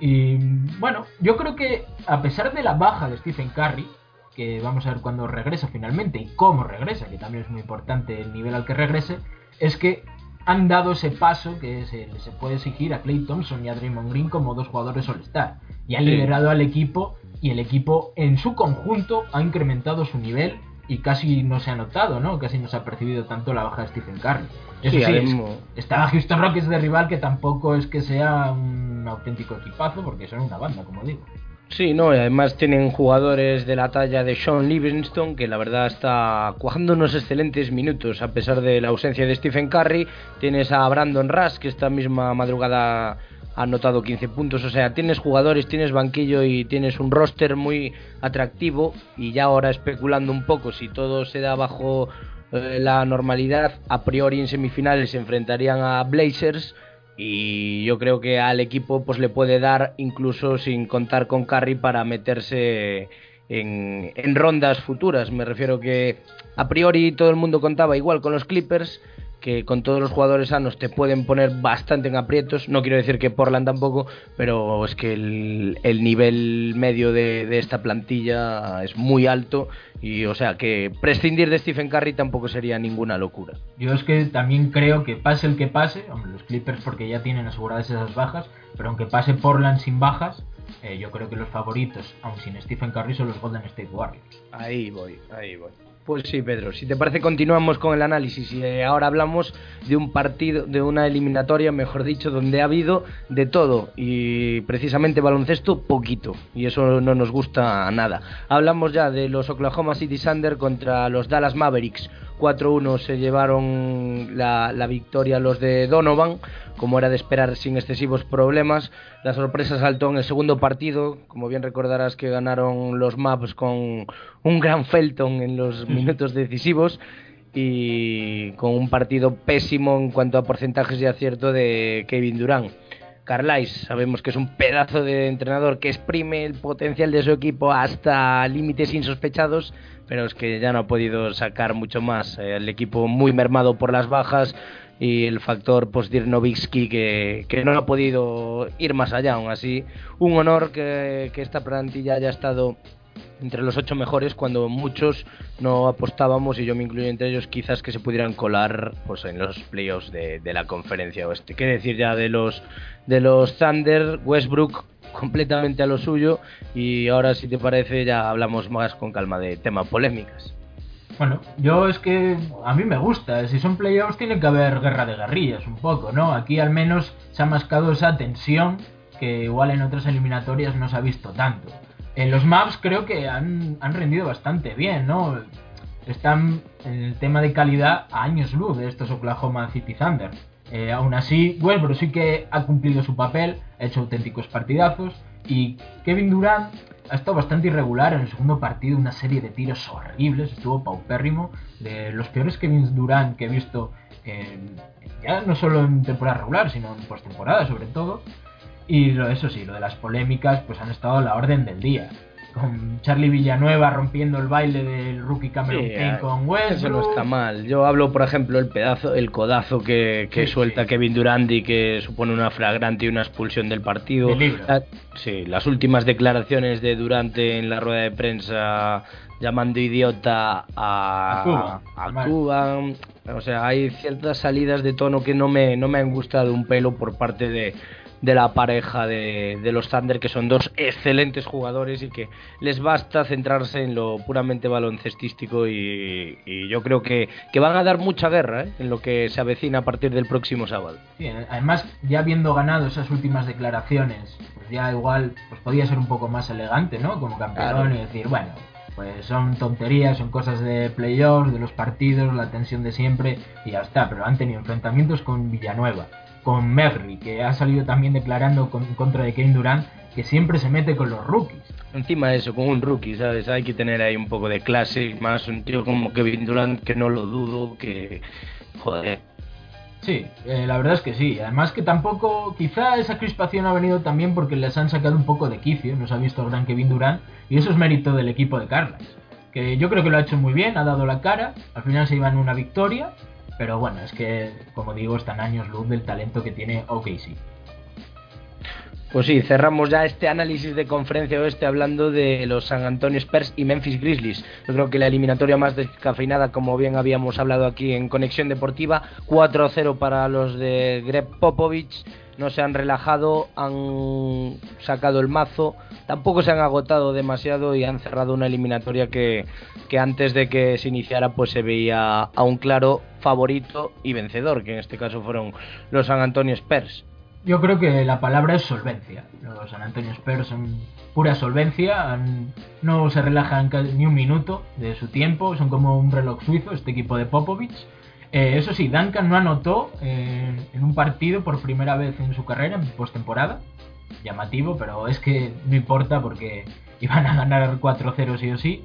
Y bueno, yo creo que a pesar de la baja de Stephen Curry, que vamos a ver cuándo regresa finalmente y cómo regresa, que también es muy importante el nivel al que regrese, es que han dado ese paso que se, se puede exigir a Clay Thompson y a Draymond Green como dos jugadores All-Star. Y han liderado al equipo y el equipo en su conjunto ha incrementado su nivel y casi no se ha notado, ¿no? Casi no se ha percibido tanto la baja de Stephen Curry. Eso sí, estaba Houston Rockets de rival que tampoco es que sea un auténtico equipazo porque son una banda, como digo. Sí, no, y además tienen jugadores de la talla de Sean Livingston, que la verdad está cuajando unos excelentes minutos, a pesar de la ausencia de Stephen Curry. Tienes a Brandon Rush, que esta misma madrugada ha anotado 15 puntos. O sea, tienes jugadores, tienes banquillo y tienes un roster muy atractivo. Y ya ahora especulando un poco, si todo se da bajo eh, la normalidad, a priori en semifinales se enfrentarían a Blazers y yo creo que al equipo pues le puede dar incluso sin contar con Curry para meterse en, en, rondas futuras. Me refiero que a priori todo el mundo contaba igual con los Clippers que con todos los jugadores sanos te pueden poner bastante en aprietos. No quiero decir que Portland tampoco, pero es que el, nivel medio de, esta plantilla es muy alto y o sea que prescindir de Stephen Curry tampoco sería ninguna locura. Yo es que también creo que pase el que pase, hombre, los Clippers porque ya tienen aseguradas esas bajas, pero aunque pase Portland sin bajas, eh, yo creo que los favoritos, aun sin Stephen Curry, son los Golden State Warriors. Ahí voy, ahí voy. Pues sí, Pedro. Si te parece, continuamos con el análisis y eh, ahora hablamos de un partido, de una eliminatoria, mejor dicho, donde ha habido de todo y precisamente baloncesto poquito y eso no nos gusta nada. Hablamos ya de los Oklahoma City Thunder contra los Dallas Mavericks. 4-1 se llevaron la, la victoria los de Donovan como era de esperar sin excesivos problemas. La sorpresa saltó en el segundo partido, como bien recordarás que ganaron los Maps con un gran Felton en los minutos decisivos y con un partido pésimo en cuanto a porcentajes de acierto de Kevin Durant. Carlais, sabemos que es un pedazo de entrenador que exprime el potencial de su equipo hasta límites insospechados, pero es que ya no ha podido sacar mucho más. El equipo muy mermado por las bajas, y el factor Postdirnovitsky que, que no ha podido ir más allá. Aún así, un honor que, que esta plantilla haya estado entre los ocho mejores cuando muchos no apostábamos y yo me incluyo entre ellos quizás que se pudieran colar pues en los playoffs de, de la conferencia oeste. ¿Qué decir ya de los de los Thunder? Westbrook completamente a lo suyo y ahora si te parece ya hablamos más con calma de temas polémicas. Bueno, yo es que a mí me gusta, si son playoffs tiene que haber guerra de guerrillas un poco, ¿no? Aquí al menos se ha mascado esa tensión que igual en otras eliminatorias no se ha visto tanto. En los maps creo que han, han rendido bastante bien, ¿no? Están en el tema de calidad a años luz de estos Oklahoma City Thunder. Eh, aún así, Westbrook sí que ha cumplido su papel, ha hecho auténticos partidazos y Kevin Durant ha estado bastante irregular en el segundo partido, una serie de tiros horribles, estuvo paupérrimo, de los peores Kevin Durant que he visto ya no solo en temporada regular, sino en postemporada sobre todo. Y eso sí, lo de las polémicas pues han estado a la orden del día con Charlie Villanueva rompiendo el baile del rookie Cameron Payne con Westbrook. Eso no está mal. Yo hablo, por ejemplo, el pedazo, el codazo que, suelta Kevin Durant y que supone una flagrante y una expulsión del partido. sí, las últimas declaraciones de Durant en la rueda de prensa llamando idiota a, Cuba. A Cuba. O sea, hay ciertas salidas de tono que no me, no me han gustado un pelo por parte de, de la pareja de, los Thunder, que son dos excelentes jugadores y que les basta centrarse en lo puramente baloncestístico y, yo creo que, van a dar mucha guerra ¿eh? en lo que se avecina a partir del próximo sábado. además, ya habiendo ganado esas últimas declaraciones, pues ya igual pues podía ser un poco más elegante, ¿no? Como campeón y decir, bueno, pues son tonterías, son cosas de playoffs, de los partidos, la tensión de siempre y ya está, pero han tenido enfrentamientos con Villanueva con Merry, que ha salido también declarando con, contra de Kevin Durant, que siempre se mete con los rookies. Encima de eso, con un rookie, ¿sabes? Hay que tener ahí un poco de clase, más un tío como Kevin Durant, que no lo dudo, que... Joder. Sí, eh, la verdad es que sí. Además que tampoco, quizá esa crispación ha venido también porque les han sacado un poco de quicio, nos ha visto gran Kevin Durant, y eso es mérito del equipo de Carlas. Que yo creo que lo ha hecho muy bien, ha dado la cara, al final se iban una victoria, pero bueno, es que, como digo, están años luz del talento que tiene OKC. Pues sí, cerramos ya este análisis de conferencia oeste hablando de los San Antonio Spurs y Memphis Grizzlies. Yo creo que la eliminatoria más descafeinada, como bien habíamos hablado aquí en Conexión Deportiva, 4-0 para los de Greg Popovich no se han relajado, han sacado el mazo, tampoco se han agotado demasiado y han cerrado una eliminatoria que, antes de que se iniciara pues se veía a un claro favorito y vencedor, que en este caso fueron los San Antonio Spurs. Yo creo que la palabra es solvencia. Los San Antonio Spurs son pura solvencia, no se relajan ni un minuto de su tiempo, son como un reloj suizo este equipo de Popovich eh, eso sí, Duncan no anotó eh, en un partido por primera vez en su carrera, en postemporada. Llamativo, pero es que no importa porque iban a ganar 4-0 sí o sí.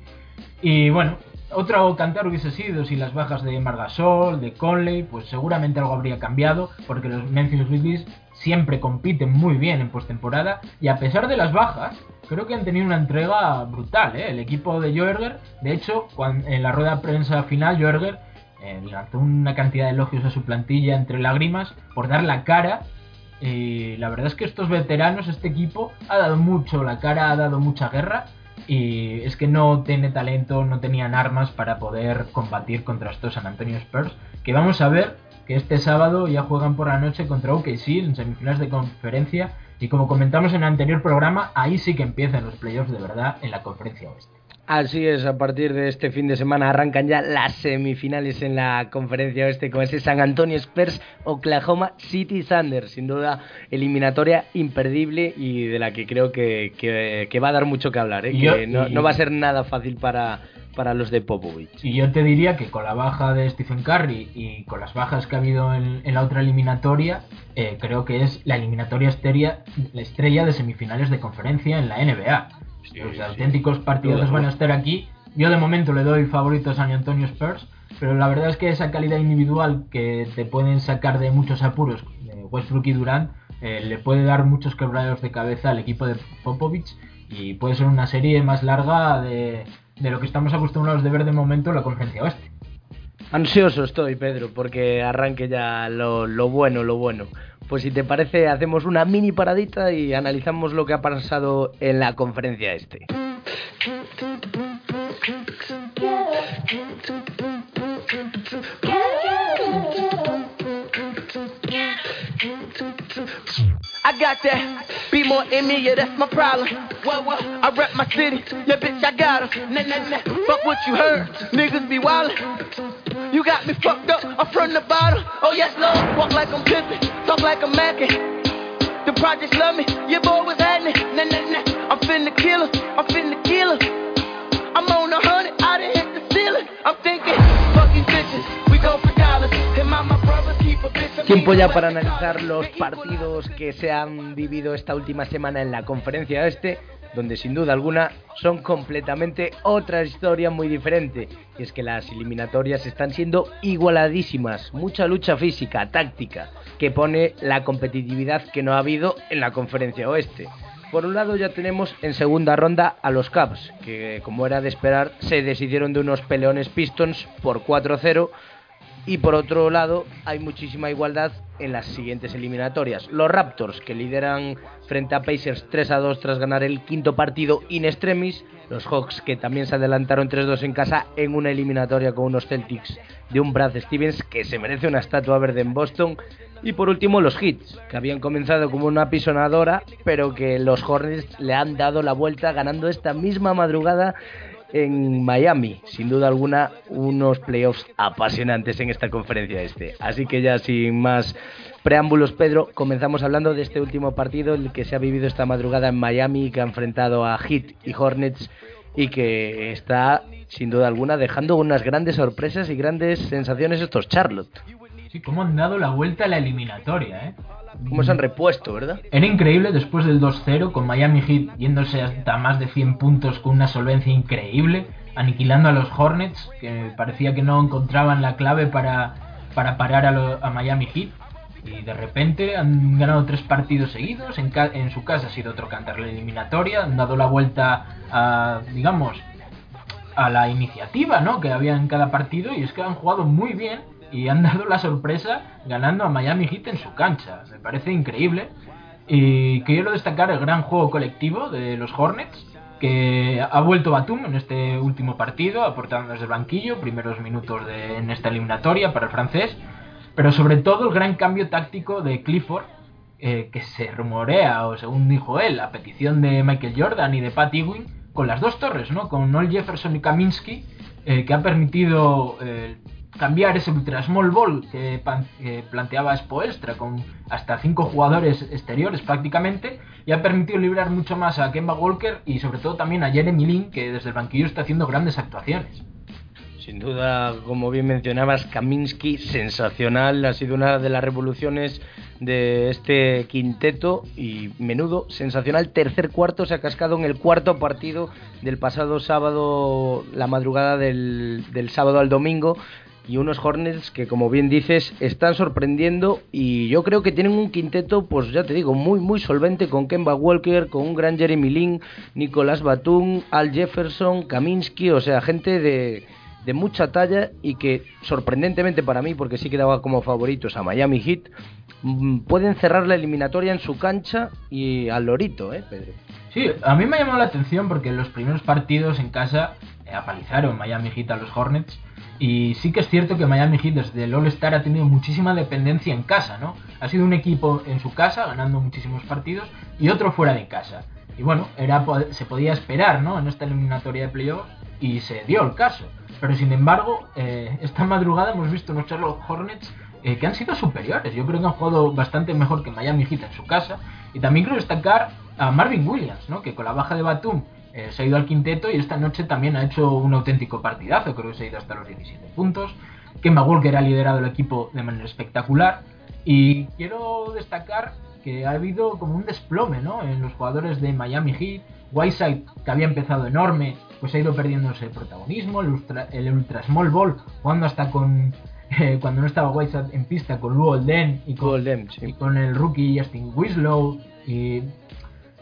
Y bueno, otro cantar hubiese sido si las bajas de Margasol, de Conley, pues seguramente algo habría cambiado, porque los Memphis Grizzlies siempre compiten muy bien en postemporada y a pesar de las bajas, creo que han tenido una entrega brutal, ¿eh? El equipo de Joerger, de hecho, en la rueda de prensa final, Joerger eh, lanzó una cantidad de elogios a su plantilla entre lágrimas por dar la cara. Y la verdad es que estos veteranos, este equipo, ha dado mucho la cara, ha dado mucha guerra. Y es que no tiene talento, no tenían armas para poder combatir contra estos San Antonio Spurs. Que vamos a ver que este sábado ya juegan por la noche contra OKC en semifinales de conferencia. Y como comentamos en el anterior programa, ahí sí que empiezan los playoffs de verdad en la conferencia oeste. Así es, a partir de este fin de semana arrancan ya las semifinales en la conferencia oeste con ese San Antonio Spurs Oklahoma City Thunder, sin duda eliminatoria imperdible y de la que creo que, va a dar mucho que hablar, ¿eh? que no, va a ser nada fácil para, para los de Popovich. Y yo te diría que con la baja de Stephen Curry y con las bajas que ha habido en, la otra eliminatoria, eh, creo que es la eliminatoria estrella, la estrella de semifinales de conferencia en la NBA los auténticos partidos van a estar aquí. Yo de momento le doy favorito a San Antonio Spurs, pero la verdad es que esa calidad individual que te pueden sacar de muchos apuros, de Westbrook y Durant, eh, le puede dar muchos quebraderos de cabeza al equipo de Popovich y puede ser una serie más larga de, lo que estamos acostumbrados de ver de momento en la conferencia oeste. Ansioso estoy, Pedro, porque arranque ya lo, lo bueno, lo bueno. Pues si te parece, hacemos una mini paradita y analizamos lo que ha pasado en la conferencia este. I got that. Be more in me, yeah, that's my problem. Well, well, I rep my city. Yeah, bitch, I got her. Nah, nah, nah. Fuck what you heard. Niggas be wildin'. You got me fucked up. I'm from the bottom. Oh, yes, Lord. Walk like I'm pimpin'. Talk like I'm mackin'. The projects love me. Your boy was happening. Nah, nah, nah. I'm finna kill her. I'm finna Tiempo ya para analizar los partidos que se han vivido esta última semana en la conferencia este, donde sin duda alguna son completamente otra historia muy diferente. Y es que las eliminatorias están siendo igualadísimas, mucha lucha física, táctica, que pone la competitividad que no ha habido en la conferencia oeste. Por un lado ya tenemos en segunda ronda a los Cavs, que como era de esperar se deshicieron de unos peleones Pistons por 4-0 y por otro lado, hay muchísima igualdad en las siguientes eliminatorias. Los Raptors, que lideran frente a Pacers 3 a 2 tras ganar el quinto partido in extremis. Los Hawks, que también se adelantaron 3-2 en casa en una eliminatoria con unos Celtics de un Brad Stevens que se merece una estatua verde en Boston. Y por último, los Hits, que habían comenzado como una pisonadora, pero que los Hornets le han dado la vuelta ganando esta misma madrugada en Miami. Sin duda alguna, unos playoffs apasionantes en esta conferencia este. Así que ya sin más preámbulos, Pedro, comenzamos hablando de este último partido, el que se ha vivido esta madrugada en Miami, que ha enfrentado a Heat y Hornets y que está, sin duda alguna, dejando unas grandes sorpresas y grandes sensaciones estos Charlotte. Sí, cómo han dado la vuelta a la eliminatoria, ¿eh? Cómo se han repuesto, ¿verdad? Era increíble después del 2-0 con Miami Heat yéndose hasta más de 100 puntos con una solvencia increíble, aniquilando a los Hornets, que parecía que no encontraban la clave para, para parar a, lo- a Miami Heat. Y de repente han ganado tres partidos seguidos, en, ca- en su casa ha sido otro cantar la eliminatoria, han dado la vuelta a, digamos, a la iniciativa ¿no? que había en cada partido y es que han jugado muy bien y han dado la sorpresa ganando a Miami Heat en su cancha. Me parece increíble. Y quiero destacar el gran juego colectivo de los Hornets, que ha vuelto Batum en este último partido, aportando desde el banquillo, primeros minutos de, en esta eliminatoria para el francés, pero sobre todo el gran cambio táctico de Clifford, eh, que se rumorea, o según dijo él, a petición de Michael Jordan y de Pat Ewing, con las dos torres, ¿no? Con Noel Jefferson y Kaminsky, eh, que ha permitido eh, cambiar ese ultra small ball que, pan- que planteaba Spoelstra con hasta cinco jugadores exteriores prácticamente y ha permitido librar mucho más a Kemba Walker y sobre todo también a Jeremy Lin que desde el banquillo está haciendo grandes actuaciones. Sin duda, como bien mencionabas, Kaminsky, sensacional, ha sido una de las revoluciones de este quinteto y menudo, sensacional, tercer cuarto, se ha cascado en el cuarto partido del pasado sábado, la madrugada del, del sábado al domingo, y unos Hornets que, como bien dices, están sorprendiendo y yo creo que tienen un quinteto, pues ya te digo, muy, muy solvente con Kemba Walker, con un gran Jeremy Lin, Nicolás Batum, Al Jefferson, Kaminsky, o sea, gente de de mucha talla y que sorprendentemente para mí, porque sí que daba como favoritos a Miami Heat, mm, pueden cerrar la eliminatoria en su cancha y al lorito, ¿eh, Pedro? Sí, a mí me ha llamado la atención porque en los primeros partidos en casa apalizaron Miami Heat a los Hornets y sí que es cierto que Miami Heat desde el All-Star ha tenido muchísima dependencia en casa, ¿no? Ha sido un equipo en su casa ganando muchísimos partidos y otro fuera de casa. Y bueno, era, se podía esperar, ¿no? En esta eliminatoria de playoffs y se dio el caso. Pero sin embargo, eh, esta madrugada hemos visto unos Charlotte Hornets eh, que han sido superiores. Yo creo que han jugado bastante mejor que Miami Heat en su casa. Y también quiero destacar a Marvin Williams, ¿no? que con la baja de Batum eh, se ha ido al quinteto y esta noche también ha hecho un auténtico partidazo. Creo que se ha ido hasta los 17 puntos. Kemba Walker ha liderado el equipo de manera espectacular. Y quiero destacar que ha habido como un desplome ¿no? en los jugadores de Miami Heat. Whiteside, que había empezado enorme, pues ha ido perdiendo ese protagonismo. El ultra, el ultra small ball, jugando hasta con. Eh, cuando no estaba Whiteside en pista, con Lou Olden y con, Golden, sí. y con el rookie Justin Winslow. Y.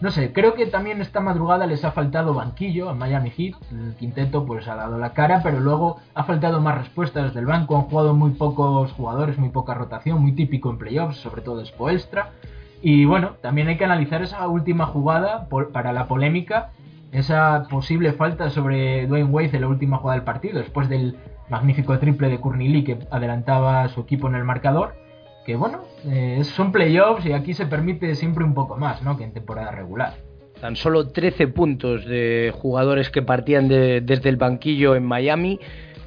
No sé, creo que también esta madrugada les ha faltado banquillo a Miami Heat. El quinteto pues ha dado la cara, pero luego ha faltado más respuestas del banco. Han jugado muy pocos jugadores, muy poca rotación, muy típico en playoffs, sobre todo de Spoelstra. Y bueno, también hay que analizar esa última jugada para la polémica, esa posible falta sobre Dwayne Wade en la última jugada del partido, después del magnífico triple de Lee que adelantaba a su equipo en el marcador. Que bueno, eh, son playoffs y aquí se permite siempre un poco más, ¿no? Que en temporada regular. Tan solo 13 puntos de jugadores que partían desde el banquillo en Miami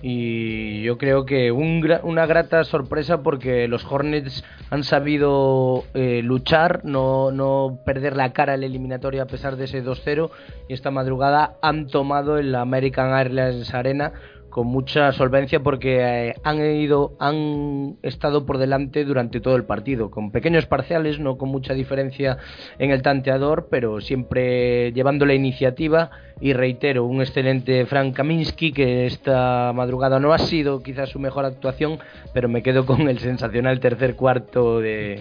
y yo creo que una grata sorpresa porque los Hornets han sabido eh, luchar, no, no perder la cara en la eliminatoria a pesar de ese 2-0 y esta madrugada han tomado el American Airlines Arena con mucha solvencia porque eh, han ido, han estado por delante durante todo el partido, con pequeños parciales, no con mucha diferencia en el tanteador, pero siempre llevando la iniciativa. Y reitero, un excelente Frank Kaminsky que esta madrugada no ha sido quizás su mejor actuación, pero me quedo con el sensacional tercer cuarto de,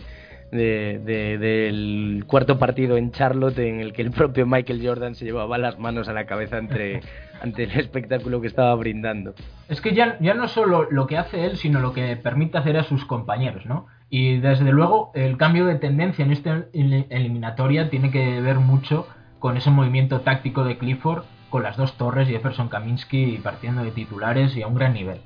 del cuarto partido en Charlotte en el que el propio Michael Jordan se llevaba las manos a la cabeza entre ante el espectáculo que estaba brindando. Es que ya, ya no solo lo que hace él, sino lo que permite hacer a sus compañeros, ¿no? Y desde luego el cambio de tendencia en esta eliminatoria tiene que ver mucho con ese movimiento táctico de Clifford, con las dos torres, Jefferson Kaminsky partiendo de titulares y a un gran nivel.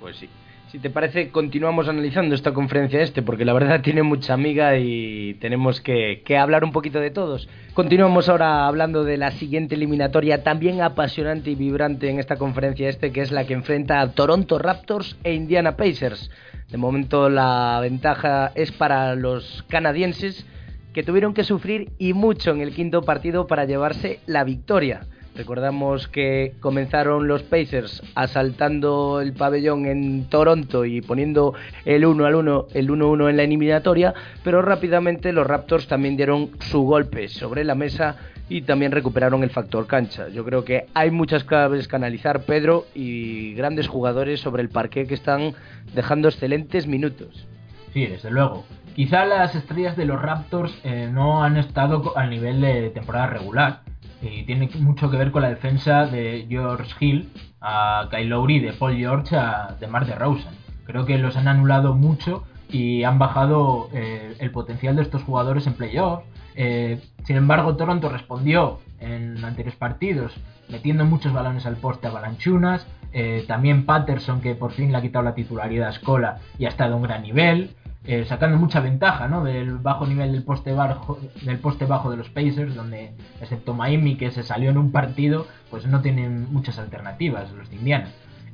Pues sí. Si te parece, continuamos analizando esta conferencia este, porque la verdad tiene mucha amiga y tenemos que, hablar un poquito de todos. Continuamos ahora hablando de la siguiente eliminatoria, también apasionante y vibrante en esta conferencia este, que es la que enfrenta a Toronto Raptors e Indiana Pacers. De momento la ventaja es para los canadienses, que tuvieron que sufrir y mucho en el quinto partido para llevarse la victoria. Recordamos que comenzaron los Pacers asaltando el pabellón en Toronto y poniendo el 1 al 1, el 1-1 en la eliminatoria, pero rápidamente los Raptors también dieron su golpe sobre la mesa y también recuperaron el factor cancha. Yo creo que hay muchas claves que analizar, Pedro, y grandes jugadores sobre el parque que están dejando excelentes minutos. Sí, desde luego. Quizá las estrellas de los Raptors eh, no han estado al nivel de temporada regular y tiene mucho que ver con la defensa de George Hill a Kyle Lowry, de Paul George a de Mar de Rosen. Creo que los han anulado mucho y han bajado eh, el potencial de estos jugadores en playoffs. Eh, sin embargo, Toronto respondió en anteriores partidos metiendo muchos balones al poste a Balanchunas. Eh, también Patterson, que por fin le ha quitado la titularidad a Escola y ha estado a un gran nivel. Eh, sacando mucha ventaja ¿no? del bajo nivel del poste, bajo, del poste bajo de los Pacers, donde excepto Miami que se salió en un partido, pues no tienen muchas alternativas los de Indiana.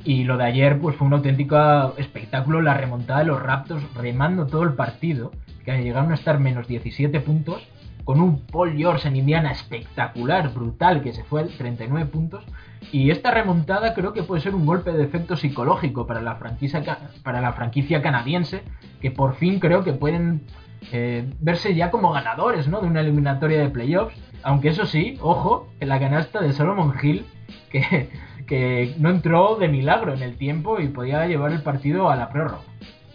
Y lo de ayer pues fue un auténtico espectáculo, la remontada de los Raptors remando todo el partido, que llegaron a estar menos 17 puntos con un Paul George en Indiana espectacular, brutal, que se fue a 39 puntos. Y esta remontada creo que puede ser un golpe de efecto psicológico para la franquicia, para la franquicia canadiense, que por fin creo que pueden eh, verse ya como ganadores ¿no? de una eliminatoria de playoffs. Aunque eso sí, ojo, en la canasta de Solomon Hill, que, que no entró de milagro en el tiempo y podía llevar el partido a la prórroga.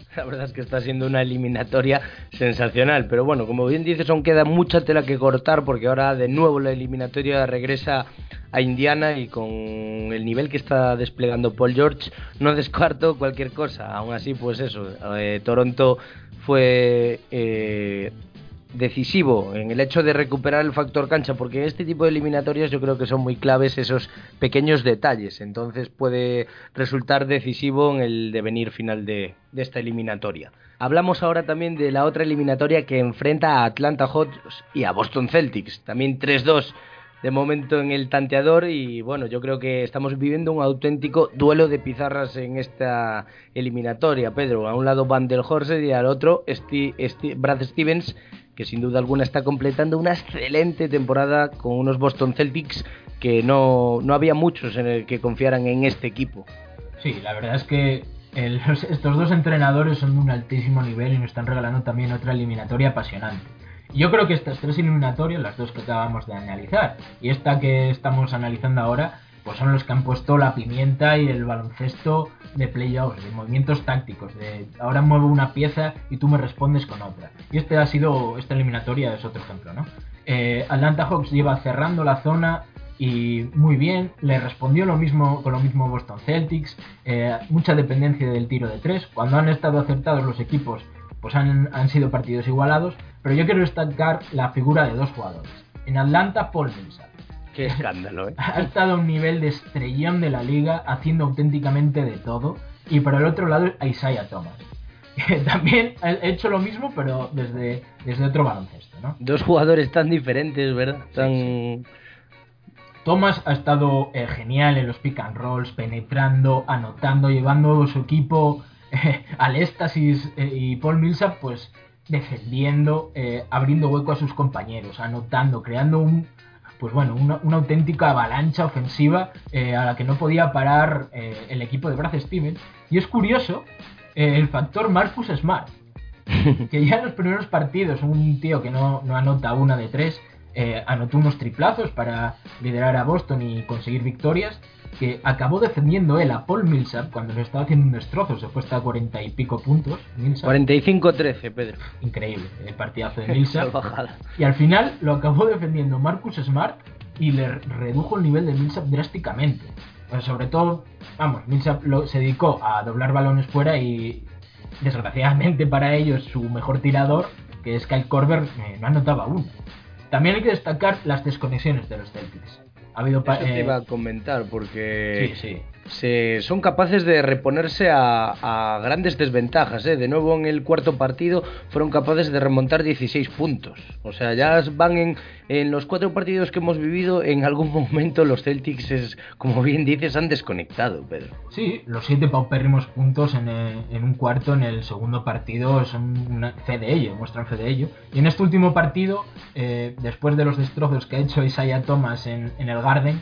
La verdad es que está siendo una eliminatoria sensacional. Pero bueno, como bien dices, aún queda mucha tela que cortar porque ahora de nuevo la eliminatoria regresa a Indiana y con el nivel que está desplegando Paul George no descarto cualquier cosa. Aún así, pues eso, eh, Toronto fue eh, decisivo en el hecho de recuperar el factor cancha, porque en este tipo de eliminatorias yo creo que son muy claves esos pequeños detalles, entonces puede resultar decisivo en el devenir final de, esta eliminatoria. Hablamos ahora también de la otra eliminatoria que enfrenta a Atlanta Hawks y a Boston Celtics, también 3-2 de momento en el tanteador y bueno, yo creo que estamos viviendo un auténtico duelo de pizarras en esta eliminatoria, Pedro. A un lado Van der Horse y al otro Brad Stevens que sin duda alguna está completando una excelente temporada con unos Boston Celtics que no, no había muchos en el que confiaran en este equipo. Sí, la verdad es que estos dos entrenadores son de un altísimo nivel y nos están regalando también otra eliminatoria apasionante. Yo creo que estas tres eliminatorias, las dos que acabamos de analizar y esta que estamos analizando ahora, pues son los que han puesto la pimienta y el baloncesto de playoffs, de movimientos tácticos, de ahora muevo una pieza y tú me respondes con otra. Y este ha sido, esta eliminatoria es otro ejemplo, ¿no? Eh, Atlanta Hawks lleva cerrando la zona y muy bien, le respondió lo mismo con lo mismo Boston Celtics, eh, mucha dependencia del tiro de tres, cuando han estado acertados los equipos pues han, han sido partidos igualados, pero yo quiero destacar la figura de dos jugadores. En Atlanta, Paul Millsap Qué escándalo, ¿eh? ha estado a un nivel de estrellón de la liga, haciendo auténticamente de todo. Y por el otro lado, Isaiah Thomas. también he hecho lo mismo, pero desde, desde otro baloncesto, ¿no? Dos jugadores tan diferentes, ¿verdad? Tan... Thomas ha estado eh, genial en los pick and rolls, penetrando, anotando, llevando su equipo eh, al éxtasis eh, y Paul Millsap pues defendiendo, abriendo hueco a sus compañeros, anotando, creando un, pues bueno, una, auténtica avalancha ofensiva a la que no podía parar el equipo de Brad Stevens. Y es curioso el factor Marcus Smart, que ya en los primeros partidos, un tío que no, no anota una de tres, eh, anotó unos triplazos para liderar a Boston y conseguir victorias, que acabó defendiendo él a Paul Millsap cuando le estaba haciendo un destrozo, se fue hasta 40 y pico puntos. 45-13, Pedro. Increíble, el partidazo de Millsap. y al final lo acabó defendiendo Marcus Smart y le redujo el nivel de Millsap drásticamente. sobre todo, vamos, Millsap se dedicó a doblar balones fuera y desgraciadamente para ellos su mejor tirador, que es Kyle Korver, eh, no anotaba uno. También hay que destacar las desconexiones de los Celtics. Ha habido Eso te iba a comentar porque sí, sí son capaces de reponerse a, grandes desventajas. ¿eh? De nuevo en el cuarto partido fueron capaces de remontar 16 puntos. O sea, ya van en, los cuatro partidos que hemos vivido, en algún momento los Celtics, es, como bien dices, han desconectado, Pedro. Sí, los siete paupérrimos puntos en, en un cuarto en el segundo partido son fe de ello, muestran fe de ello. Y en este último partido, eh, después de los destrozos que ha hecho Isaiah Thomas en, en el Garden,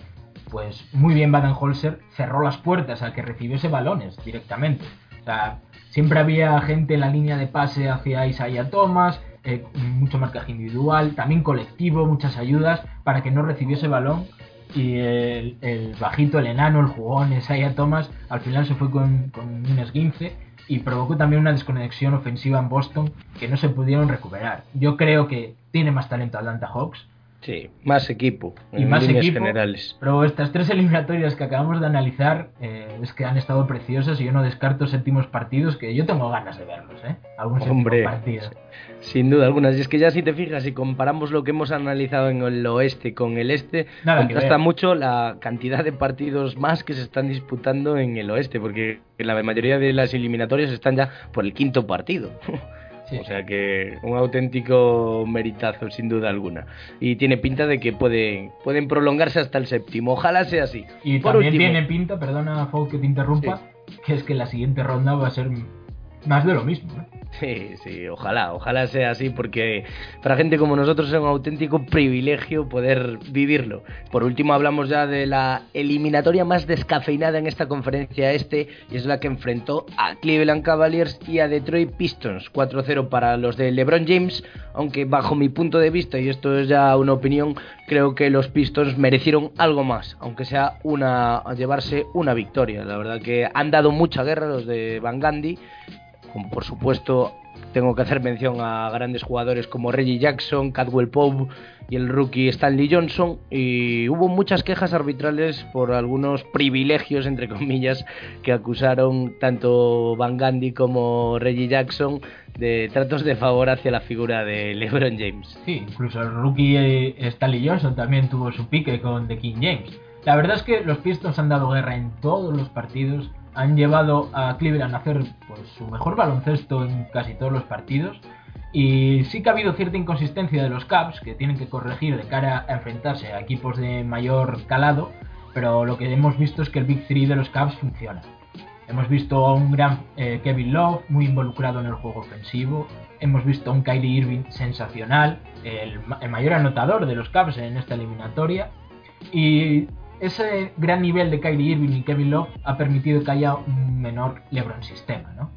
pues muy bien Baden-Holzer cerró las puertas a que recibiese balones directamente. O sea, siempre había gente en la línea de pase hacia Isaiah Thomas, eh, mucho marcaje individual, también colectivo, muchas ayudas para que no recibiese balón. Y el, bajito, el enano, el jugón, Isaiah Thomas, al final se fue con, con un esguince y provocó también una desconexión ofensiva en Boston que no se pudieron recuperar. Yo creo que tiene más talento Atlanta Hawks, Sí, más equipo. Y más equipo. Generales. Pero estas tres eliminatorias que acabamos de analizar eh, es que han estado preciosas y yo no descarto séptimos partidos que yo tengo ganas de verlos, ¿eh? Algún Hombre, partido. Sin duda alguna. Y es que ya si te fijas, si comparamos lo que hemos analizado en el oeste con el este, Nada contrasta mucho la cantidad de partidos más que se están disputando en el oeste, porque la mayoría de las eliminatorias están ya por el quinto partido. O sea que un auténtico meritazo, sin duda alguna. Y tiene pinta de que pueden, pueden prolongarse hasta el séptimo. Ojalá sea así. Y también tiene pinta, perdona, Fau, que te interrumpa, que es que la siguiente ronda va a ser más de lo mismo. ¿eh? Sí, sí, ojalá, ojalá sea así, porque para gente como nosotros es un auténtico privilegio poder vivirlo. Por último, hablamos ya de la eliminatoria más descafeinada en esta conferencia este, y es la que enfrentó a Cleveland Cavaliers y a Detroit Pistons. 4-0 para los de LeBron James, aunque bajo mi punto de vista, y esto es ya una opinión, creo que los Pistons merecieron algo más, aunque sea una llevarse una victoria. La verdad que han dado mucha guerra los de Van Gandhi por supuesto tengo que hacer mención a grandes jugadores como Reggie Jackson, Cadwell Pope y el rookie Stanley Johnson y hubo muchas quejas arbitrales por algunos privilegios entre comillas que acusaron tanto Van Gandhi como Reggie Jackson de tratos de favor hacia la figura de LeBron James. Sí, incluso el rookie eh, Stanley Johnson también tuvo su pique con The King James. La verdad es que los Pistons han dado guerra en todos los partidos han llevado a Cleveland a hacer pues, su mejor baloncesto en casi todos los partidos. Y sí que ha habido cierta inconsistencia de los Cavs que tienen que corregir de cara a enfrentarse a equipos de mayor calado, pero lo que hemos visto es que el Big Three de los Cavs funciona. Hemos visto a un gran eh, Kevin Love muy involucrado en el juego ofensivo. Hemos visto a un Kylie Irving sensacional, el, mayor anotador de los Cavs en esta eliminatoria. Y ese gran nivel de Kyrie Irving y Kevin Love ha permitido que haya un menor LeBron sistema, ¿no?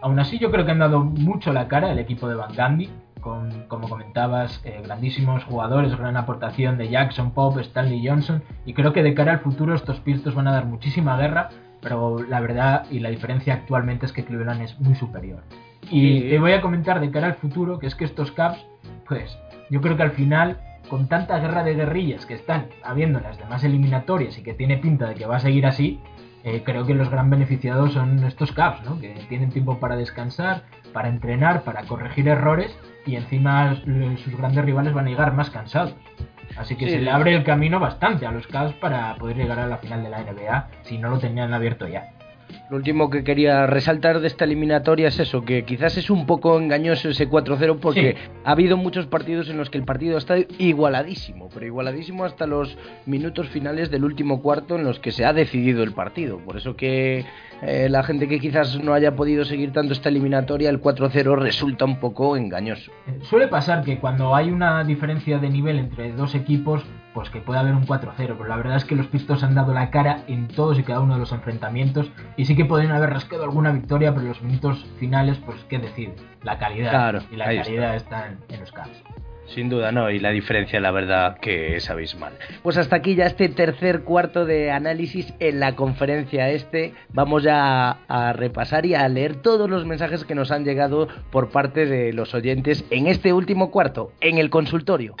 Aún así, yo creo que han dado mucho la cara el equipo de Van Gundy, con, como comentabas, eh, grandísimos jugadores, gran aportación de Jackson, Pop, Stanley Johnson, y creo que de cara al futuro estos Pistons van a dar muchísima guerra, pero la verdad y la diferencia actualmente es que Cleveland es muy superior. Y te voy a comentar de cara al futuro, que es que estos Caps, pues yo creo que al final con tanta guerra de guerrillas que están habiendo en las demás eliminatorias y que tiene pinta de que va a seguir así, eh, creo que los gran beneficiados son estos Caps, ¿no? que tienen tiempo para descansar, para entrenar, para corregir errores y encima sus grandes rivales van a llegar más cansados. Así que se le abre el camino bastante a los Caps para poder llegar a la final de la NBA si no lo tenían abierto ya. Lo último que quería resaltar de esta eliminatoria es eso, que quizás es un poco engañoso ese 4-0 porque Sí. ha habido muchos partidos en los que el partido está igualadísimo, pero igualadísimo hasta los minutos finales del último cuarto en los que se ha decidido el partido. Por eso que eh, la gente que quizás no haya podido seguir tanto esta eliminatoria, el 4-0 resulta un poco engañoso. Eh, Suele pasar que cuando hay una diferencia de nivel entre dos equipos, pues que puede haber un 4-0, pero la verdad es que los Pistons han dado la cara en todos y cada uno de los enfrentamientos y sí que podrían haber rascado alguna victoria, pero en los minutos finales, pues qué decide, la calidad. Claro, y la calidad está, en, en los Cavs. Sin duda, no, y la diferencia, la verdad, que es abismal. Pues hasta aquí ya este tercer cuarto de análisis en la conferencia este. Vamos ya a, a repasar y a leer todos los mensajes que nos han llegado por parte de los oyentes en este último cuarto, en el consultorio.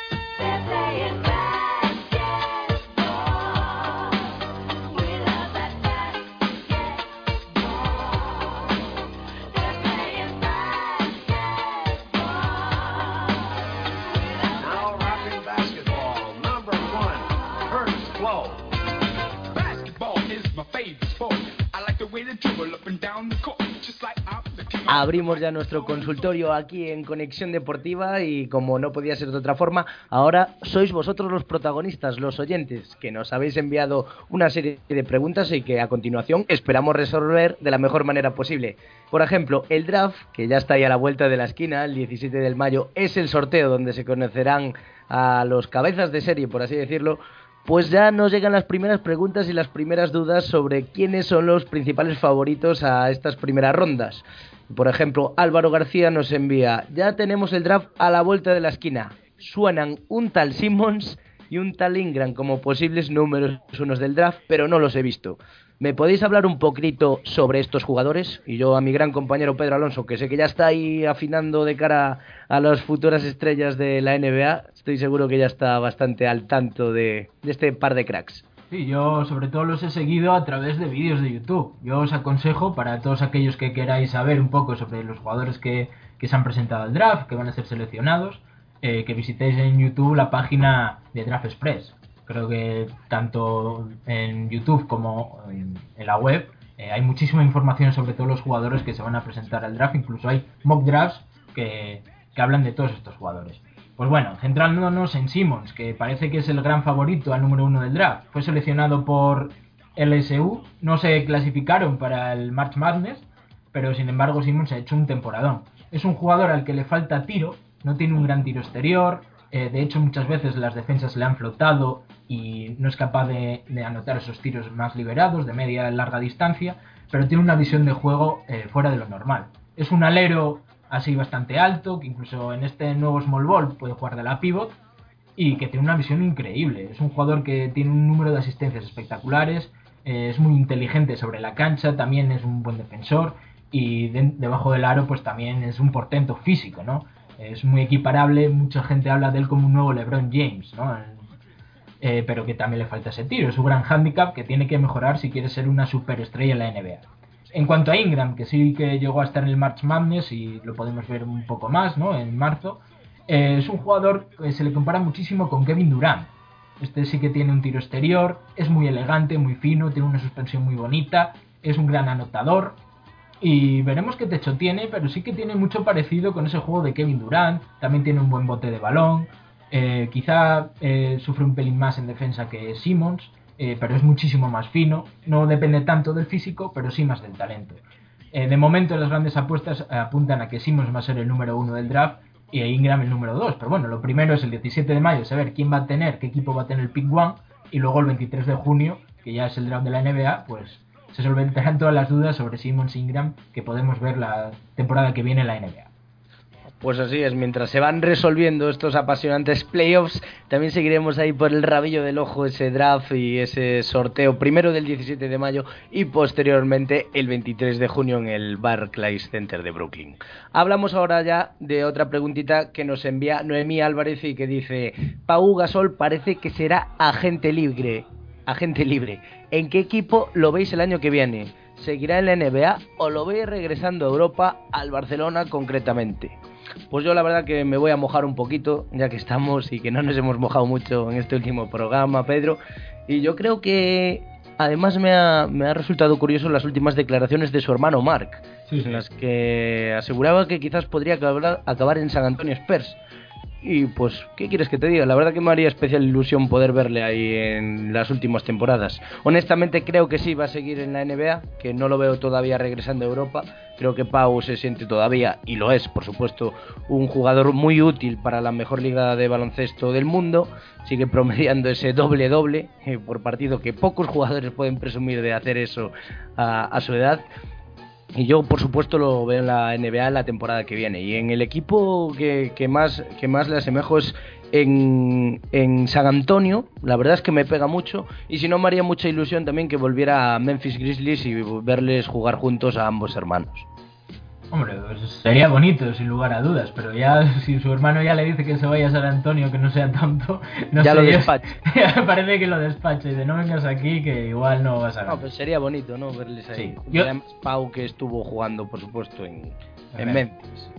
Abrimos ya nuestro consultorio aquí en Conexión Deportiva y como no podía ser de otra forma, ahora sois vosotros los protagonistas, los oyentes, que nos habéis enviado una serie de preguntas y que a continuación esperamos resolver de la mejor manera posible. Por ejemplo, el draft, que ya está ahí a la vuelta de la esquina, el 17 del mayo, es el sorteo donde se conocerán a los cabezas de serie, por así decirlo, pues ya nos llegan las primeras preguntas y las primeras dudas sobre quiénes son los principales favoritos a estas primeras rondas. Por ejemplo, Álvaro García nos envía, ya tenemos el draft a la vuelta de la esquina. Suenan un tal Simmons y un tal Ingram como posibles números unos del draft, pero no los he visto. ¿Me podéis hablar un poquito sobre estos jugadores? Y yo a mi gran compañero Pedro Alonso, que sé que ya está ahí afinando de cara a las futuras estrellas de la NBA, estoy seguro que ya está bastante al tanto de, este par de cracks. Sí, yo sobre todo los he seguido a través de vídeos de YouTube. Yo os aconsejo para todos aquellos que queráis saber un poco sobre los jugadores que, se han presentado al draft, que van a ser seleccionados, eh, que visitéis en YouTube la página de Draft Express. Creo que tanto en YouTube como en, la web eh, hay muchísima información sobre todos los jugadores que se van a presentar al draft. Incluso hay mock drafts que hablan de todos estos jugadores. Pues bueno, centrándonos en Simmons, que parece que es el gran favorito al número uno del draft. Fue seleccionado por LSU, no se clasificaron para el March Madness, pero sin embargo Simmons ha hecho un temporadón. Es un jugador al que le falta tiro, no tiene un gran tiro exterior, eh, de hecho muchas veces las defensas le han flotado y no es capaz de, anotar esos tiros más liberados, de media larga distancia, pero tiene una visión de juego eh, fuera de lo normal. Es un alero así bastante alto, que incluso en este nuevo small ball puede jugar de la pivot y que tiene una visión increíble. Es un jugador que tiene un número de asistencias espectaculares, eh, es muy inteligente sobre la cancha, también es un buen defensor y de- debajo del aro pues también es un portento físico, ¿no? Es muy equiparable, mucha gente habla de él como un nuevo LeBron James, ¿no? Eh, pero que también le falta ese tiro, es un gran hándicap que tiene que mejorar si quiere ser una superestrella en la NBA. En cuanto a Ingram, que sí que llegó a estar en el March Madness y lo podemos ver un poco más, ¿no? En marzo, eh, es un jugador que se le compara muchísimo con Kevin Durant. Este sí que tiene un tiro exterior, es muy elegante, muy fino, tiene una suspensión muy bonita, es un gran anotador. Y veremos qué techo tiene, pero sí que tiene mucho parecido con ese juego de Kevin Durant. También tiene un buen bote de balón. eh, quizá eh, sufre un pelín más en defensa que Simmons, eh, pero es muchísimo más fino. No depende tanto del físico, pero sí más del talento. Eh, de momento las grandes apuestas apuntan a que Simmons va a ser el número uno del draft y Ingram el número dos. Pero bueno, lo primero es el 17 de mayo, saber quién va a tener, qué equipo va a tener el pick one. Y luego el 23 de junio, que ya es el draft de la NBA, pues se solventarán todas las dudas sobre Simmons e Ingram que podemos ver la temporada que viene en la NBA. Pues así es, mientras se van resolviendo estos apasionantes playoffs, también seguiremos ahí por el rabillo del ojo ese draft y ese sorteo primero del 17 de mayo y posteriormente el 23 de junio en el Barclays Center de Brooklyn. Hablamos ahora ya de otra preguntita que nos envía Noemí Álvarez y que dice, Pau Gasol parece que será agente libre. Agente libre. ¿En qué equipo lo veis el año que viene? ¿Seguirá en la NBA o lo veis regresando a Europa, al Barcelona concretamente? Pues yo la verdad que me voy a mojar un poquito, ya que estamos y que no nos hemos mojado mucho en este último programa, Pedro. Y yo creo que además me ha, me ha resultado curioso las últimas declaraciones de su hermano Mark, Sí, sí. en las que aseguraba que quizás podría acabar, acabar en San Antonio Spurs. Y pues, ¿qué quieres que te diga? La verdad que me haría especial ilusión poder verle ahí en las últimas temporadas. Honestamente creo que sí va a seguir en la NBA, que no lo veo todavía regresando a Europa. Creo que Pau se siente todavía, y lo es, por supuesto, un jugador muy útil para la mejor liga de baloncesto del mundo. Sigue promediando ese doble-doble eh, por partido, que pocos jugadores pueden presumir de hacer eso a, a su edad. Y yo, por supuesto, lo veo en la NBA en la temporada que viene. Y en el equipo que, que más, que más le asemejo es en, en San Antonio. La verdad es que me pega mucho. Y si no, me haría mucha ilusión también que volviera a Memphis Grizzlies y verles jugar juntos a ambos hermanos. Hombre, pues sería bonito, sin lugar a dudas, pero ya si su hermano ya le dice que se vaya a San Antonio, que no sea tonto, no Ya sé lo despacha. Parece que lo despacha y de no vengas aquí que igual no vas a No, ganar. pues sería bonito, ¿no? Verles ahí. Sí. Y Yo- además, Pau, que estuvo jugando, por supuesto, en, en. Memphis.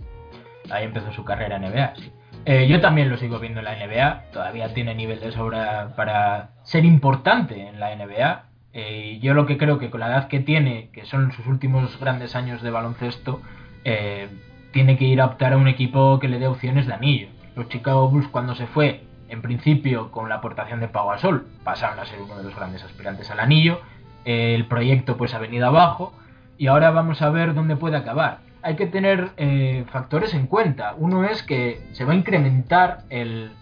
Ahí empezó su carrera en NBA, sí. Eh, yo también lo sigo viendo en la NBA, todavía tiene nivel de sobra para ser importante en la NBA. Eh, y yo lo que creo que con la edad que tiene, que son sus últimos grandes años de baloncesto, eh, tiene que ir a optar a un equipo que le dé opciones de anillo. Los Chicago Bulls cuando se fue, en principio con la aportación de Pau Gasol, pasaron a ser uno de los grandes aspirantes al anillo. Eh, el proyecto pues ha venido abajo y ahora vamos a ver dónde puede acabar. Hay que tener eh, factores en cuenta. Uno es que se va a incrementar el,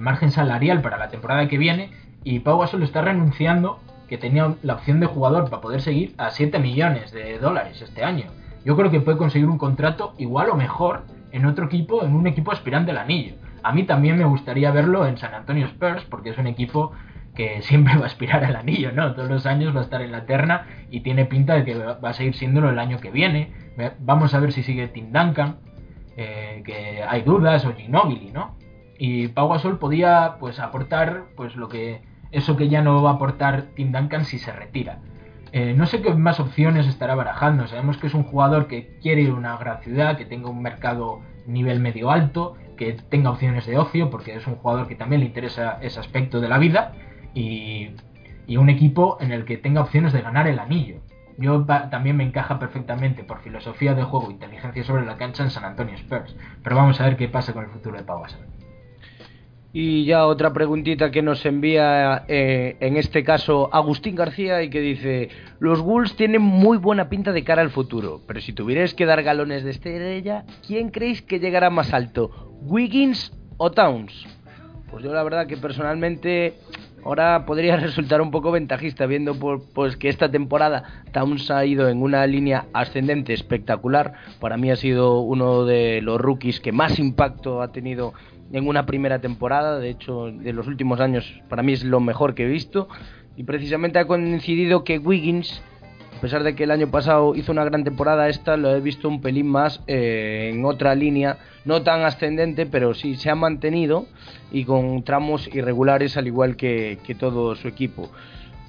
margen salarial para la temporada que viene y Pau Gasol está renunciando, que tenía la opción de jugador para poder seguir, a 7 millones de dólares este año. Yo creo que puede conseguir un contrato igual o mejor en otro equipo, en un equipo aspirante al anillo. A mí también me gustaría verlo en San Antonio Spurs porque es un equipo que siempre va a aspirar al anillo, ¿no? Todos los años va a estar en la terna y tiene pinta de que va a seguir siéndolo el año que viene. Vamos a ver si sigue Tim Duncan, eh, que hay dudas, o Ginobili, ¿no? Y Pau Gasol podía pues aportar pues lo que eso que ya no va a aportar Tim Duncan si se retira. Eh, no sé qué más opciones estará barajando. Sabemos que es un jugador que quiere ir a una gran ciudad, que tenga un mercado nivel medio alto, que tenga opciones de ocio, porque es un jugador que también le interesa ese aspecto de la vida, y, un equipo en el que tenga opciones de ganar el anillo. Yo también me encaja perfectamente por filosofía de juego, inteligencia sobre la cancha en San Antonio Spurs. Pero vamos a ver qué pasa con el futuro de Pau. Y ya otra preguntita que nos envía, eh, en este caso, Agustín García, y que dice: Los Wolves tienen muy buena pinta de cara al futuro, pero si tuvierais que dar galones de estrella, ¿quién creéis que llegará más alto? ¿Wiggins o Towns? Pues yo la verdad que personalmente ahora podría resultar un poco ventajista viendo pues que esta temporada Towns ha ido en una línea ascendente espectacular. Para mí ha sido uno de los rookies que más impacto ha tenido en una primera temporada. De hecho, de los últimos años para mí es lo mejor que he visto. Y precisamente ha coincidido que Wiggins, a pesar de que el año pasado hizo una gran temporada, esta lo he visto un pelín más eh, en otra línea, no tan ascendente, pero sí se ha mantenido y con tramos irregulares al igual que, que todo su equipo.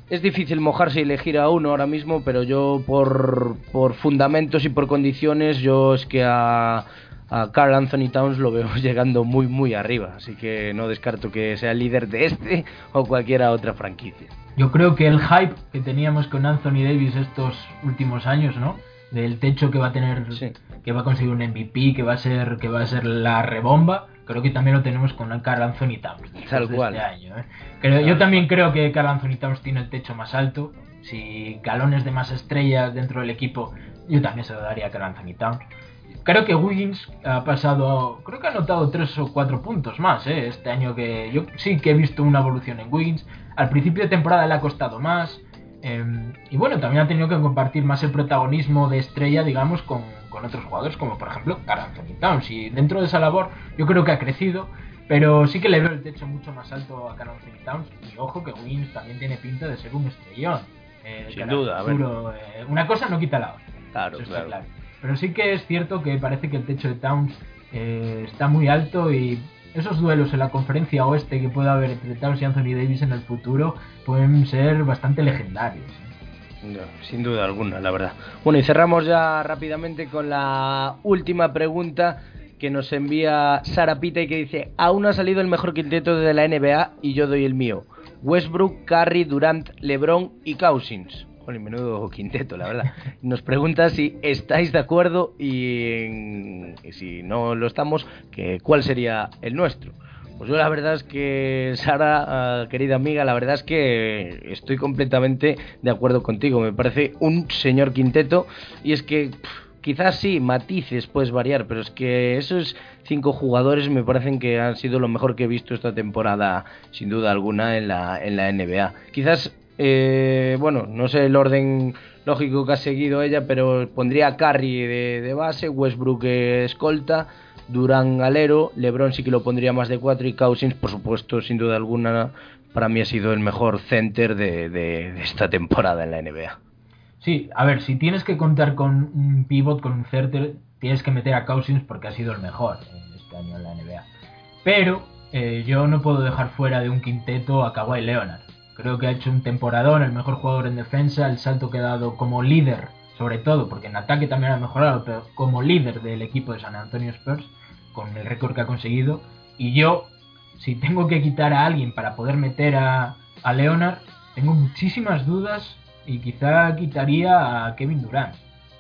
Es difícil mojarse y elegir a uno ahora mismo, pero yo por, por fundamentos y por condiciones, yo es que a, a Carl Anthony Towns lo veo llegando muy muy arriba, así que no descarto que sea el líder de este o cualquiera otra franquicia. Yo creo que el hype que teníamos con Anthony Davis estos últimos años, ¿no? Del techo que va a tener, Sí. que va a conseguir un MVP, que va a ser, que va a ser la rebomba, creo que también lo tenemos con Carl Anthony Towns. Tal de cual. Este año, ¿eh? Creo- yo también creo que Carl Anthony Towns tiene el techo más alto. Si galones de más estrellas dentro del equipo, yo también se lo daría a Carl Anthony Towns. Creo que Wiggins ha pasado, creo que ha anotado tres o cuatro puntos más ¿eh? este año que yo sí que he visto una evolución en Wiggins. Al principio de temporada le ha costado más eh, y bueno, también ha tenido que compartir más el protagonismo de estrella, digamos, con, con otros jugadores como por ejemplo Carl Anthony Towns. Y dentro de esa labor yo creo que ha crecido, pero sí que le veo el techo mucho más alto a Carl Anthony Towns. Y ojo que Wiggins también tiene pinta de ser un estrellón. eh, Sin duda, a ver. eh, una cosa no quita la otra. Claro, claro. Pero sí que es cierto que parece que el techo de Towns eh, está muy alto y esos duelos en la conferencia oeste que pueda haber entre Towns y Anthony Davis en el futuro pueden ser bastante legendarios. ¿eh? Sin duda alguna, la verdad. Bueno, y cerramos ya rápidamente con la última pregunta que nos envía Sara Pita y que dice, aún ha salido el mejor quinteto de la NBA y yo doy el mío. Westbrook, Curry, Durant, LeBron y Cousins. Joder, menudo quinteto, la verdad. Nos pregunta si estáis de acuerdo y, en- y si no lo estamos, que cuál sería el nuestro. Pues yo la verdad es que, Sara, ah, querida amiga, la verdad es que estoy completamente de acuerdo contigo. Me parece un señor quinteto y es que pff, quizás sí, matices puedes variar, pero es que esos cinco jugadores me parecen que han sido lo mejor que he visto esta temporada, sin duda alguna, en la, en la NBA. Quizás, eh, bueno, no sé el orden lógico que ha seguido ella, pero pondría a Curry de, base, Westbrook escolta, Durán alero, LeBron sí que lo pondría más de cuatro y Cousins, por supuesto, sin duda alguna, para mí ha sido el mejor center de, esta temporada en la NBA. Sí, a ver, si tienes que contar con un pivot, con un center, tienes que meter a Cousins porque ha sido el mejor este año en la NBA. Pero eh, yo no puedo dejar fuera de un quinteto a Kawhi Leonard. Creo que ha hecho un temporadón, el mejor jugador en defensa, el salto que ha dado como líder, sobre todo, porque en ataque también ha mejorado, pero como líder del equipo de San Antonio Spurs, con el récord que ha conseguido. Y yo, si tengo que quitar a alguien para poder meter a, a Leonard, tengo muchísimas dudas y quizá quitaría a Kevin Durant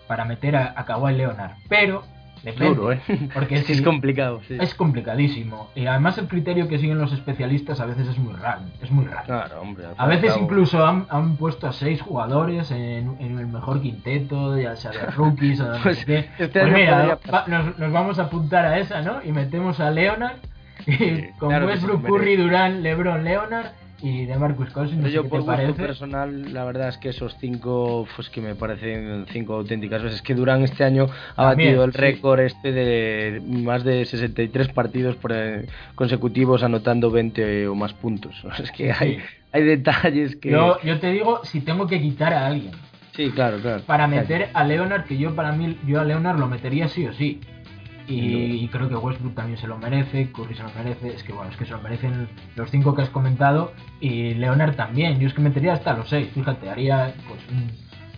para meter a, a Kawhi Leonard. Pero depende, Duro, ¿eh? porque es, complicado. sí. es complicadísimo. Y además el criterio que siguen los especialistas a veces es muy raro. Es muy raro. Claro, hombre. al A veces cabo- incluso han, han puesto a seis jugadores en, en el mejor quinteto, ya sea de rookies o de Pues este Pues mira, va- nos, nos vamos a apuntar a esa, ¿no? Y metemos a Leonard y con claro Westbrook. Curry, Durant, LeBron, Leonard y de Marcus Cousins. Pero yo por gusto parece. personal, la verdad es que esos cinco, pues que me parecen cinco auténticas veces. Que Durán este año ha También, batido el sí. récord este de más de 63 partidos por, eh, consecutivos anotando 20 o más puntos. Es que hay, sí. hay detalles que... Yo, yo te digo, si tengo que quitar a alguien Sí, claro, claro. para Claro. meter a Leonard, que yo para mí, yo a Leonard lo metería sí o sí. Y, creo que Westbrook también se lo merece, Curry se lo merece, es que bueno, es que se lo merecen los cinco que has comentado y Leonard también. Yo es que metería hasta los seis, fíjate, haría pues un-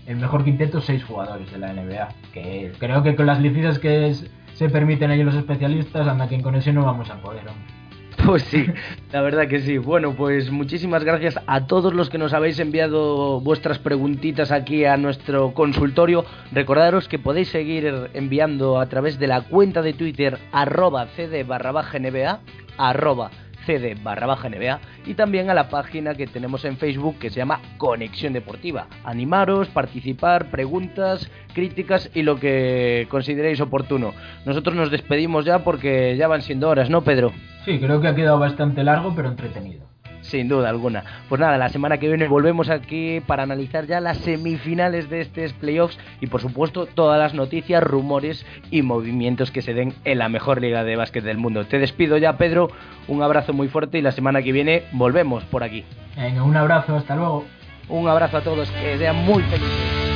el mejor quinteto seis jugadores de la NBA. Que creo que con las licencias que es- se permiten ahí los especialistas, anda que con ese no vamos a poder, hombre. Pues sí, la verdad que sí. Bueno, pues muchísimas gracias a todos los que nos habéis enviado vuestras preguntitas aquí a nuestro consultorio. Recordaros que podéis seguir enviando a través de la cuenta de Twitter arroba cd barra arroba barra baja NBA y también a la página que tenemos en Facebook que se llama Conexión Deportiva. Animaros, participar, preguntas, críticas y lo que consideréis oportuno. Nosotros nos despedimos ya porque ya van siendo horas, ¿no, Pedro? Sí, creo que ha quedado bastante largo pero entretenido. Sin duda alguna. Pues nada, la semana que viene volvemos aquí para analizar ya las semifinales de estos playoffs y por supuesto todas las noticias, rumores y movimientos que se den en la mejor liga de básquet del mundo. Te despido ya, Pedro. Un abrazo muy fuerte y la semana que viene volvemos por aquí. Venga, un abrazo, hasta luego. Un abrazo a todos, que sean muy felices.